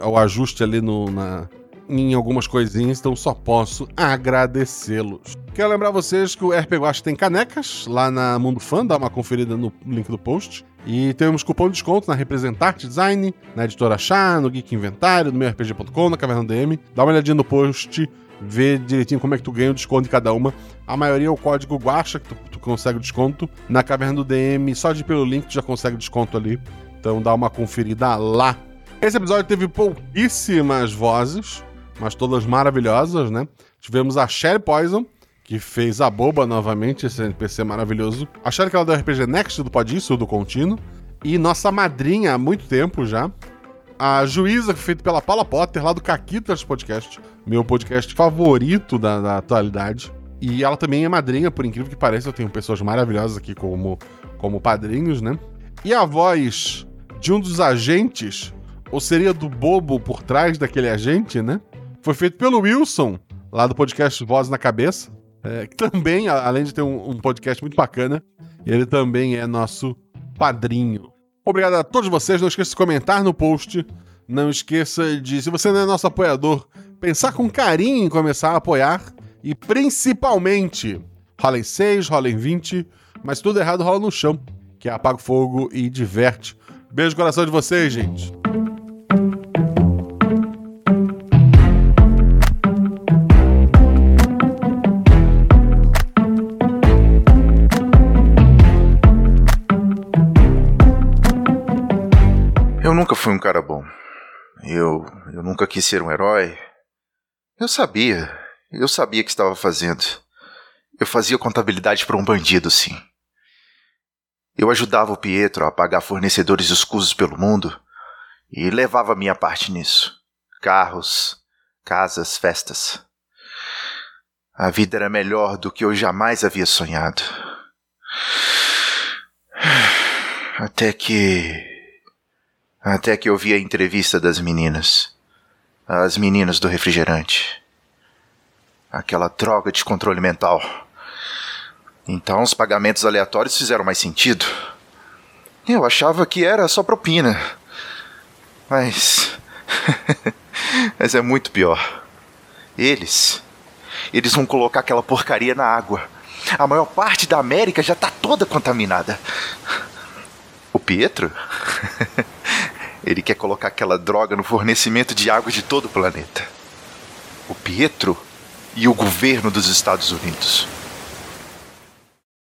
ao ajuste ali no, na, em algumas coisinhas, então só posso agradecê-los. Quero lembrar vocês que o RP Guacha tem canecas lá na Mundo Fã, dá uma conferida no link do post. E temos cupom de desconto na Representarte Design, na Editora Chá, no Geek Inventário, no meu RPG.com, na Caverna DM. Dá uma olhadinha no post, vê direitinho como é que tu ganha o desconto de cada uma. A maioria é o código Guacha, que tu, tu consegue desconto. Na Caverna do DM, só de ir pelo link tu já consegue desconto ali. Então dá uma conferida lá. Esse episódio teve pouquíssimas vozes, mas todas maravilhosas, né? Tivemos a Sherry Poison, que fez a boba novamente, esse NPC maravilhoso. A Sherry que ela do RPG Next, do Pode Isso, do Contínuo. E nossa madrinha há muito tempo já. A juíza, feita pela Paula Potter, lá do Caquitas Podcast, meu podcast favorito da, da atualidade. E ela também é madrinha, por incrível que pareça, eu tenho pessoas maravilhosas aqui como, como padrinhos, né? E a voz de um dos agentes, ou seria do bobo por trás daquele agente, né? Foi feito pelo Wilson, lá do podcast Voz na Cabeça, é, que também, além de ter um, um, podcast muito bacana, ele também é nosso padrinho. Obrigado a todos vocês. Não esqueça de comentar no post. Não esqueça de, se você não é nosso apoiador, pensar com carinho em começar a apoiar. E principalmente, rola em 6, rola em 20, mas tudo errado rola no chão, que é apaga o fogo e diverte. Beijo no coração de vocês, gente. Nunca fui um cara bom. Eu, eu nunca quis ser um herói. Eu sabia, eu sabia o que estava fazendo. Eu fazia contabilidade para um bandido, sim. Eu ajudava o Pietro a pagar fornecedores escusos pelo mundo e levava minha parte nisso. Carros, casas, festas. A vida era melhor do que eu jamais havia sonhado. Até que. Até que eu vi a entrevista das meninas. As meninas do refrigerante. Aquela droga de controle mental. Então os pagamentos aleatórios fizeram mais sentido. Eu achava que era só propina. Mas. Mas é muito pior. Eles. Eles vão colocar aquela porcaria na água. A maior parte da América já tá toda contaminada. O Pietro? Ele quer colocar aquela droga no fornecimento de água de todo o planeta. O Pietro e o governo dos Estados Unidos.